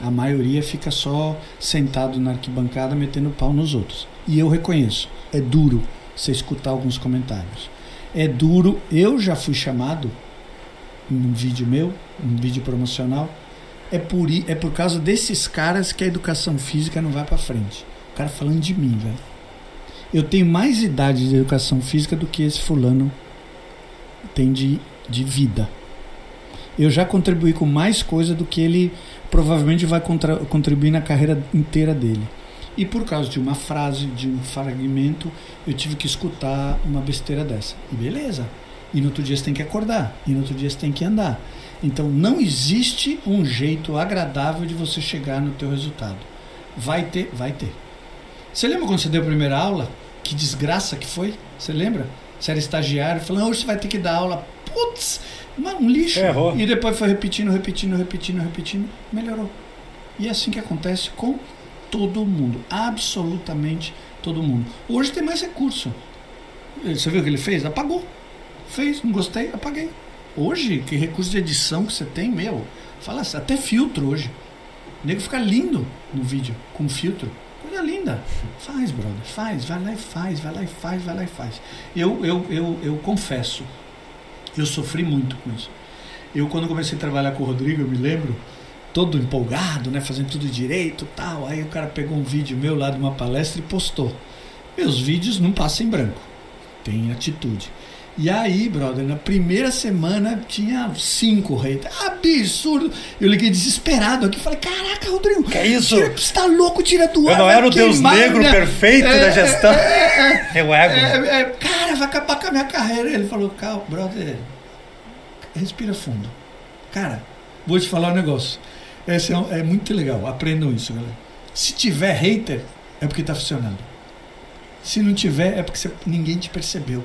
A maioria fica só sentado na arquibancada metendo pau nos outros. E eu reconheço, é duro você escutar alguns comentários. É duro, eu já fui chamado num vídeo meu, um vídeo promocional, é por, é por causa desses caras que a educação física não vai pra frente. O cara falando de mim, velho. Eu tenho mais idade de educação física do que esse fulano tem de, de vida. Eu já contribuí com mais coisa do que ele provavelmente vai contra- contribuir na carreira inteira dele. E por causa de uma frase, de um fragmento, eu tive que escutar uma besteira dessa. E beleza. E no outro dia você tem que acordar. E no outro dia você tem que andar. Então não existe um jeito agradável de você chegar no teu resultado. Vai ter, vai ter. Você lembra quando você deu a primeira aula? Que desgraça que foi? Você lembra? Você era estagiário, falando, hoje você vai ter que dar aula. Putz, mano, um lixo. Errou. E depois foi repetindo, repetindo, repetindo, repetindo. Melhorou. E é assim que acontece com todo mundo. Absolutamente todo mundo. Hoje tem mais recurso. Você viu o que ele fez? Apagou. Fez, não gostei, apaguei. Hoje, que recurso de edição que você tem, meu, fala assim, até filtro hoje. O nego fica lindo no vídeo, com filtro. Coisa linda. Faz, brother, faz, vai lá e faz, vai lá e faz, vai lá e faz. Eu, eu, eu, eu confesso, eu sofri muito com isso. Eu, quando comecei a trabalhar com o Rodrigo, eu me lembro, todo empolgado, né, fazendo tudo direito tal. Aí o cara pegou um vídeo meu lá de uma palestra e postou. Meus vídeos não passam em branco, tem atitude. E aí, brother, na primeira semana tinha cinco haters. Absurdo. Eu liguei desesperado aqui falei: Caraca, Rodrigo. Que é isso? Tira, você tá louco, tira do ar. Eu não era o deus negro minha- perfeito É, da gestão. é, é, É o ego. é, é, cara, vai acabar com a minha carreira. Ele falou: Calma, brother, respira fundo. Cara, vou te falar um negócio. Esse é, é muito legal. Aprendam isso, galera. Se tiver hater, é porque tá funcionando. Se não tiver, é porque você- ninguém te percebeu.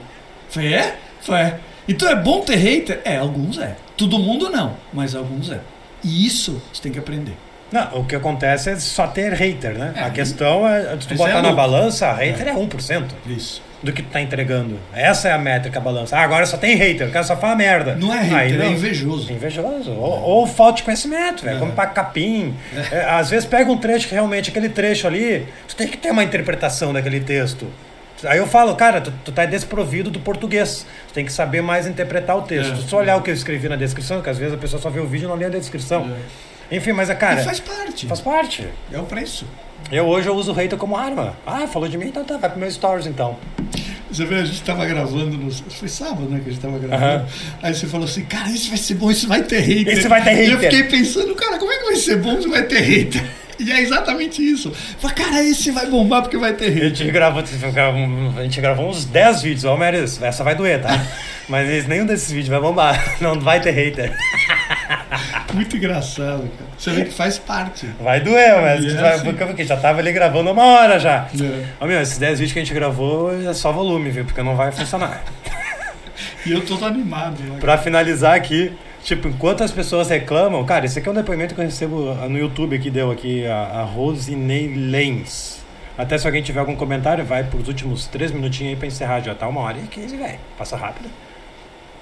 Falei, é? Falei, é. Então é bom ter hater? É, alguns é. Todo mundo não, mas alguns é. E isso você tem que aprender. Não, o que acontece é só ter hater, né? É, a questão é, se tu mas botar é na balança, hater é 1% Isso. do que tu tá entregando. Essa é a métrica, a balança. Ah, agora só tem hater, o cara só fala merda. Não é Aí hater, é não. invejoso. Invejoso. Ou, ou falta de conhecimento, velho. É. Como pra capim. É, às vezes pega um trecho que realmente, aquele trecho ali, tu tem que ter uma interpretação daquele texto. Aí eu falo, cara, tu, tu tá desprovido do português. Tu tem que saber mais interpretar o texto. É. Só olhar o que eu escrevi na descrição, que às vezes a pessoa só vê o vídeo e não lê a descrição. Enfim, mas é, cara, e faz parte. faz parte. É o preço. Eu hoje eu uso o hater como arma. Ah, falou de mim, então tá, vai pro meu stories então. Você vê, a gente tava gravando, no, foi sábado, né, que a gente tava gravando. Aham. Aí você falou assim, cara, isso vai ser bom, isso vai ter hater. Isso vai ter E eu hater. fiquei pensando, cara, como é que vai ser bom se vai ter hater? E é exatamente isso. Fala, cara, esse vai bombar porque vai ter A hater. gente gravou, a gente gravou uns 10 vídeos. Ó, Meris, essa vai doer, tá? Mas nenhum desses vídeos vai bombar. Não vai ter hater. Muito engraçado, cara. Você vê que faz parte. Vai doer, mas é vai- assim. porque porque já tava ali gravando uma hora já. É. Ó, meu, esses 10 vídeos que a gente gravou é só volume, viu? Porque não vai funcionar. E eu tô animado. Né? Pra finalizar aqui, tipo, enquanto as pessoas reclamam, cara, esse aqui é um depoimento que eu recebo ah, no YouTube aqui, deu aqui, a, a Rosinei Lens. Até se alguém tiver algum comentário, vai pros últimos 3 minutinhos aí pra encerrar. Já tá uma hora e 15, velho. Passa rápido.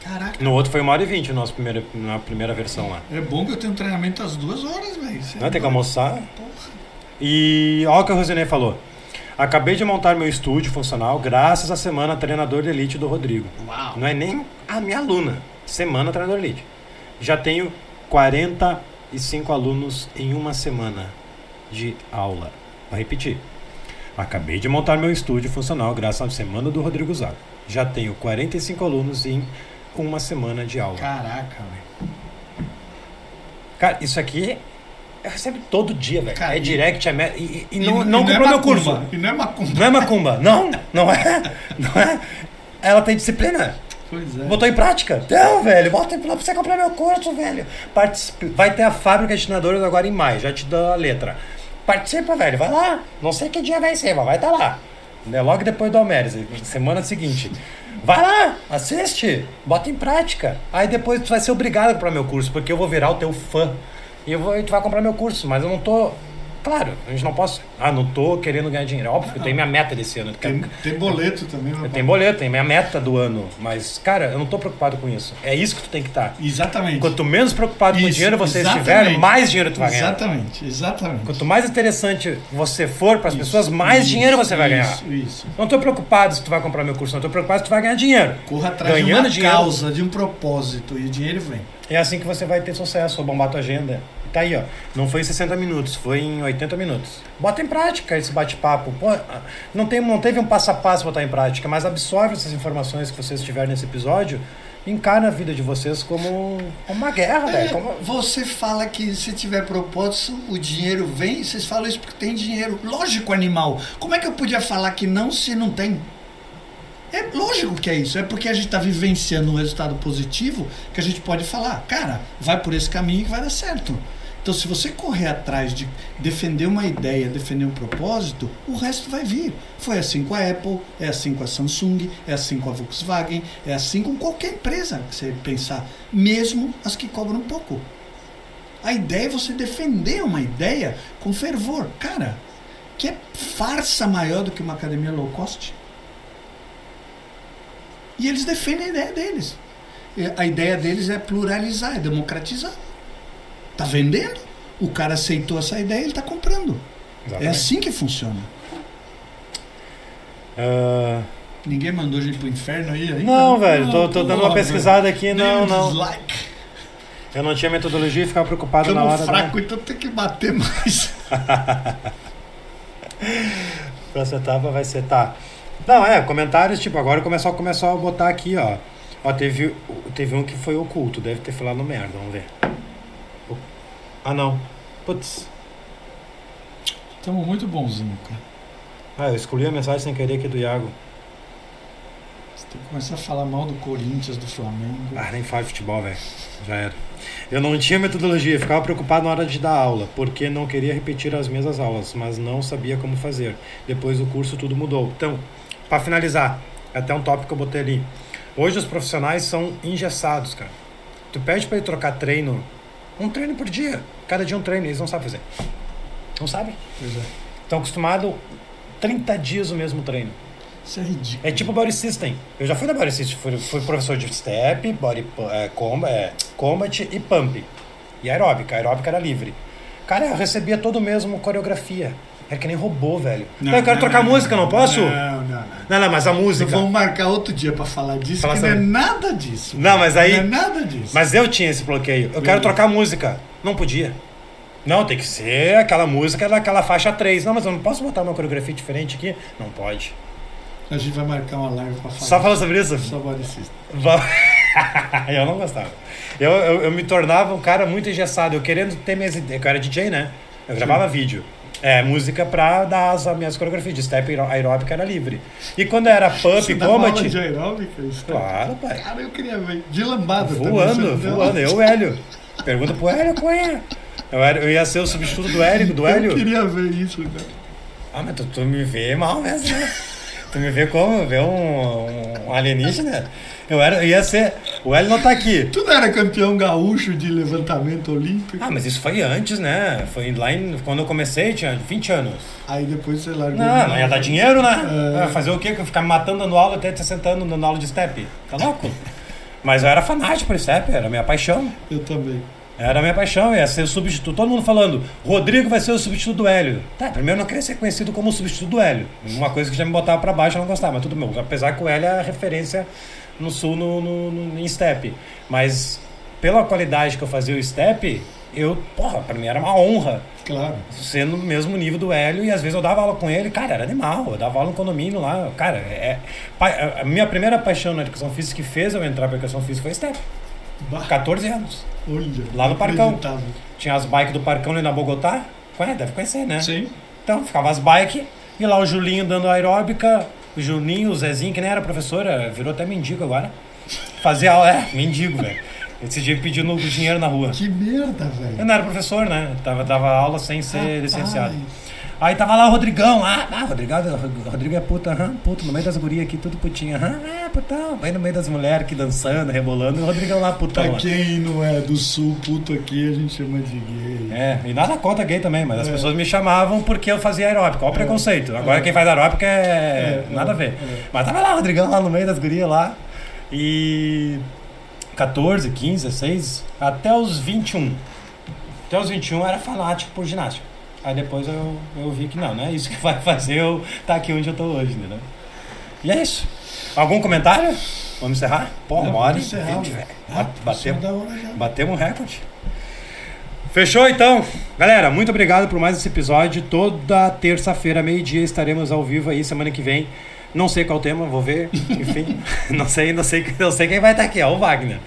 Caraca. No outro foi uma hora e 20, o nosso primeiro, na primeira versão lá. É bom que eu tenho treinamento às duas horas, velho. Isso é Não, tem que almoçar. Porra. E olha o que a Rosinei falou. Acabei de montar meu estúdio funcional graças à semana treinador de elite do Rodrigo. Uau. Não é nem a minha aluna. Semana treinador elite. Já tenho 45 alunos em uma semana de aula. Vou repetir. Acabei de montar meu estúdio funcional graças à semana do Rodrigo Zago. Já tenho 45 alunos em uma semana de aula. Caraca, velho. Cara, isso aqui eu recebo todo dia, velho. É direct, é me... e, e não, e não é comprou meu macumba, curso. E não é macumba. Não é macumba. Não, não é. Não é. Ela tem disciplina. Pois é. Botou em prática. Não, velho, bota lá pra você comprar meu curso, velho. Participe. Vai ter a fábrica de treinadores agora em maio, já te dou a letra. Participa, velho, vai lá. Não sei que dia vai ser, mas vai estar lá. É logo depois do Almeres, semana seguinte. Vai lá, assiste, bota em prática. Aí depois tu vai ser obrigado a comprar meu curso, porque eu vou virar o teu fã. E eu vou, e tu vai comprar meu curso, mas eu não tô. Claro, a gente não posso. Ah, não tô querendo ganhar dinheiro. É Óbvio que eu tenho minha meta desse ano. Tem, tem boleto também, meu tem boleto, tem minha meta do ano. Mas, cara, eu não tô preocupado com isso. É isso que tu tem que estar. Exatamente. Quanto menos preocupado com o Isso, dinheiro você exatamente. estiver, mais dinheiro tu vai ganhar. Exatamente, exatamente. Quanto mais interessante você for para as Isso, pessoas, mais isso, dinheiro você vai ganhar. Isso, isso. Não tô preocupado se tu vai comprar meu curso, não tô preocupado se tu vai ganhar dinheiro. Corra atrás Ganhando de uma dinheiro. causa, de um propósito, e o dinheiro vem. É assim que você vai ter sucesso, ou bombar tua agenda. Tá aí, ó. Não foi em 60 minutos, foi em 80 minutos. Bota em prática esse bate-papo. Não, tem, não teve um passo a passo botar em prática, mas absorve essas informações que vocês tiverem nesse episódio encara a vida de vocês como uma guerra, É, velho. Como... Você fala que se tiver propósito, o dinheiro vem, vocês falam isso porque tem dinheiro. Lógico, animal. Como é que eu podia falar que não se não tem? É lógico que é isso. É porque a gente está vivenciando um resultado positivo que a gente pode falar, cara, vai por esse caminho que vai dar certo. Então, se você correr atrás de defender uma ideia, defender um propósito, o resto vai vir. Foi assim com a Apple, é assim com a Samsung, é assim com a Volkswagen, é assim com qualquer empresa que você pensar, mesmo as que cobram pouco. A ideia é você defender uma ideia com fervor. Cara, que é farsa maior do que uma academia low cost? E eles defendem a ideia deles. A ideia deles é pluralizar, é democratizar. Tá vendendo? O cara aceitou essa ideia, ele tá comprando. É Exatamente. assim que funciona. Ah, Ninguém mandou a gente pro inferno aí ainda? Não, velho, tô, tô dando uma porra, pesquisada aqui, velho. não, não. Dislike. Eu não tinha metodologia e ficava preocupado na hora fraco, então tem que bater mais. próxima etapa vai ser, tá. Não, é, comentários, tipo, agora começou, começou a botar aqui, ó. Ó, teve, teve um que foi oculto, deve ter falado merda, vamos ver. Ah, não. Putz. Estamos muito bonzinho, cara. Ah, eu escolhi a mensagem sem querer aqui do Iago. Você tem que começar a falar mal do Corinthians, do Flamengo. Ah, nem faz futebol, velho. Já era. Eu não tinha metodologia, ficava preocupado na hora de dar aula, porque não queria repetir as mesmas aulas, mas não sabia como fazer. Depois do curso tudo mudou. Então, para finalizar, é até um tópico que eu botei ali. Hoje os profissionais são engessados, cara. Tu pede para ele trocar treino, um treino por dia. Cada dia um treino, eles não sabem fazer. Não sabem? Pois é. Estão acostumados 30 dias o mesmo treino. Isso é ridículo. É tipo Body System. Eu já fui da Body System, fui, fui professor de Step, Body é, comba, é, Combat e Pump. E aeróbica, a aeróbica era livre. Cara, eu recebia todo o mesmo coreografia. Era que nem robô, velho. Não, eu quero não, trocar não, música, não, posso? Não, não, não. Não, mas a música. vamos marcar outro dia pra falar disso, Fala que não é sobre- nada disso. Não, mas aí- Não é nada disso. Mas eu tinha esse bloqueio. Eu quero trocar música. Não podia. Não, tem que ser aquela música daquela faixa 3. Não, mas eu não posso botar uma coreografia diferente aqui? Não pode. A gente vai marcar uma live pra falar. Só fala sobre isso? Só body eu não gostava. Eu, eu, eu me tornava um cara muito engessado. Eu querendo ter minhas ideias. Eu era DJ, né? Eu gravava vídeo. É, música pra dar as minhas coreografias. De step aeró- aeróbica era livre. E quando era pump, combat. de aeróbica? Cara? Claro, pai. Cara, eu queria ver. De lambada também, Voando, deu? voando. Eu, Hélio. Pergunta pro Hélio qual é. Eu, era, eu ia ser o substituto do Hélio, do Eu Hélio. queria ver isso, cara. Ah, mas tu, tu me vê mal mesmo, né? Tu me vê como? Vê um, um alienígena? Eu, era, eu ia ser. O Hélio não tá aqui. Tu não era campeão gaúcho de levantamento olímpico? Ah, mas isso foi antes, né? Foi lá em, quando eu comecei, tinha 20 anos. Aí depois você largou. Não, não ia dar dinheiro, né? É. Fazer o quê? Ficar me matando dando aula até 60 anos dando aula de step? Tá louco? Mas eu era fanático por step, era minha paixão. Eu também. Era minha paixão, ia ser o substituto. Todo mundo falando, Rodrigo vai ser o substituto do Hélio. Tá, primeiro eu não queria ser conhecido como o substituto do Hélio. Uma coisa que já me botava pra baixo eu não gostava, mas tudo bem. Apesar que o Hélio é a referência no sul no, no, no- em step. Mas pela qualidade que eu fazia o step, eu, porra, pra mim era uma honra Claro. ser no mesmo nível do Hélio e às vezes eu dava aula com ele, cara, era animal, eu dava aula no condomínio lá, cara, é, a minha primeira paixão na educação física que fez eu entrar pra educação física foi step, Bah, 14 anos. olha. Lá no Parcão. Tinha as bikes do Parcão ali na Bogotá, Conhece? deve conhecer, né? Sim. Então ficava as bikes e lá o Julinho dando aeróbica, o Juninho, o Zezinho, que nem era professor, era- virou até mendigo agora. Fazia aula, é, mendigo, velho. Esse dia pedindo dinheiro na rua. Que merda, Eu velho. não era professor, né? Tava, dava aula sem ser licenciado. Aí tava lá o Rodrigão lá. Ah, Rodrigo, Rodrigo é puta, aham, puto, no meio das gurias aqui, tudo putinha. Aham, é, putão. Aí no meio das mulheres aqui dançando, rebolando, e o Rodrigão lá, putão. Pra quem não é do sul, puto aqui, a gente chama de gay. É, e nada contra gay também, mas as É. pessoas me chamavam porque eu fazia aeróbica. Olha o preconceito. Agora quem faz aeróbica é, É, nada é, a ver. é. Mas tava lá o Rodrigão lá no meio das gurias lá. E 14, 15, 16, até os 21. Até os 21 eu era fanático por ginástica. Aí depois eu, eu vi que não, não é isso que vai fazer eu estar aqui onde eu tô hoje, entendeu? E é isso. Algum comentário? Vamos encerrar? Pô, uma hora encerrar. Ah, Batemos. Batemos um recorde. Fechou então? Galera, muito obrigado por mais esse episódio. Toda terça-feira, meio-dia, estaremos ao vivo aí semana que vem. Não sei qual tema, vou ver. Enfim, não sei, não sei, não sei quem vai estar aqui, é o Wagner.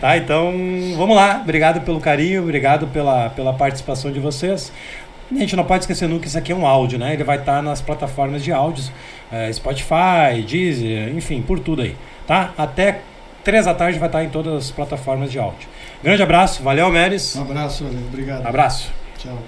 Tá? Então, vamos lá. Obrigado pelo carinho, obrigado pela, pela participação de vocês. A gente não pode esquecer nunca que isso aqui é um áudio, né? Ele vai estar nas plataformas de áudios, eh, Spotify, Deezer, enfim, por tudo aí, tá? Até três da tarde vai estar em todas as plataformas de áudio. Grande abraço, valeu, Meres. Um abraço, velho. Obrigado. Abraço. Tchau.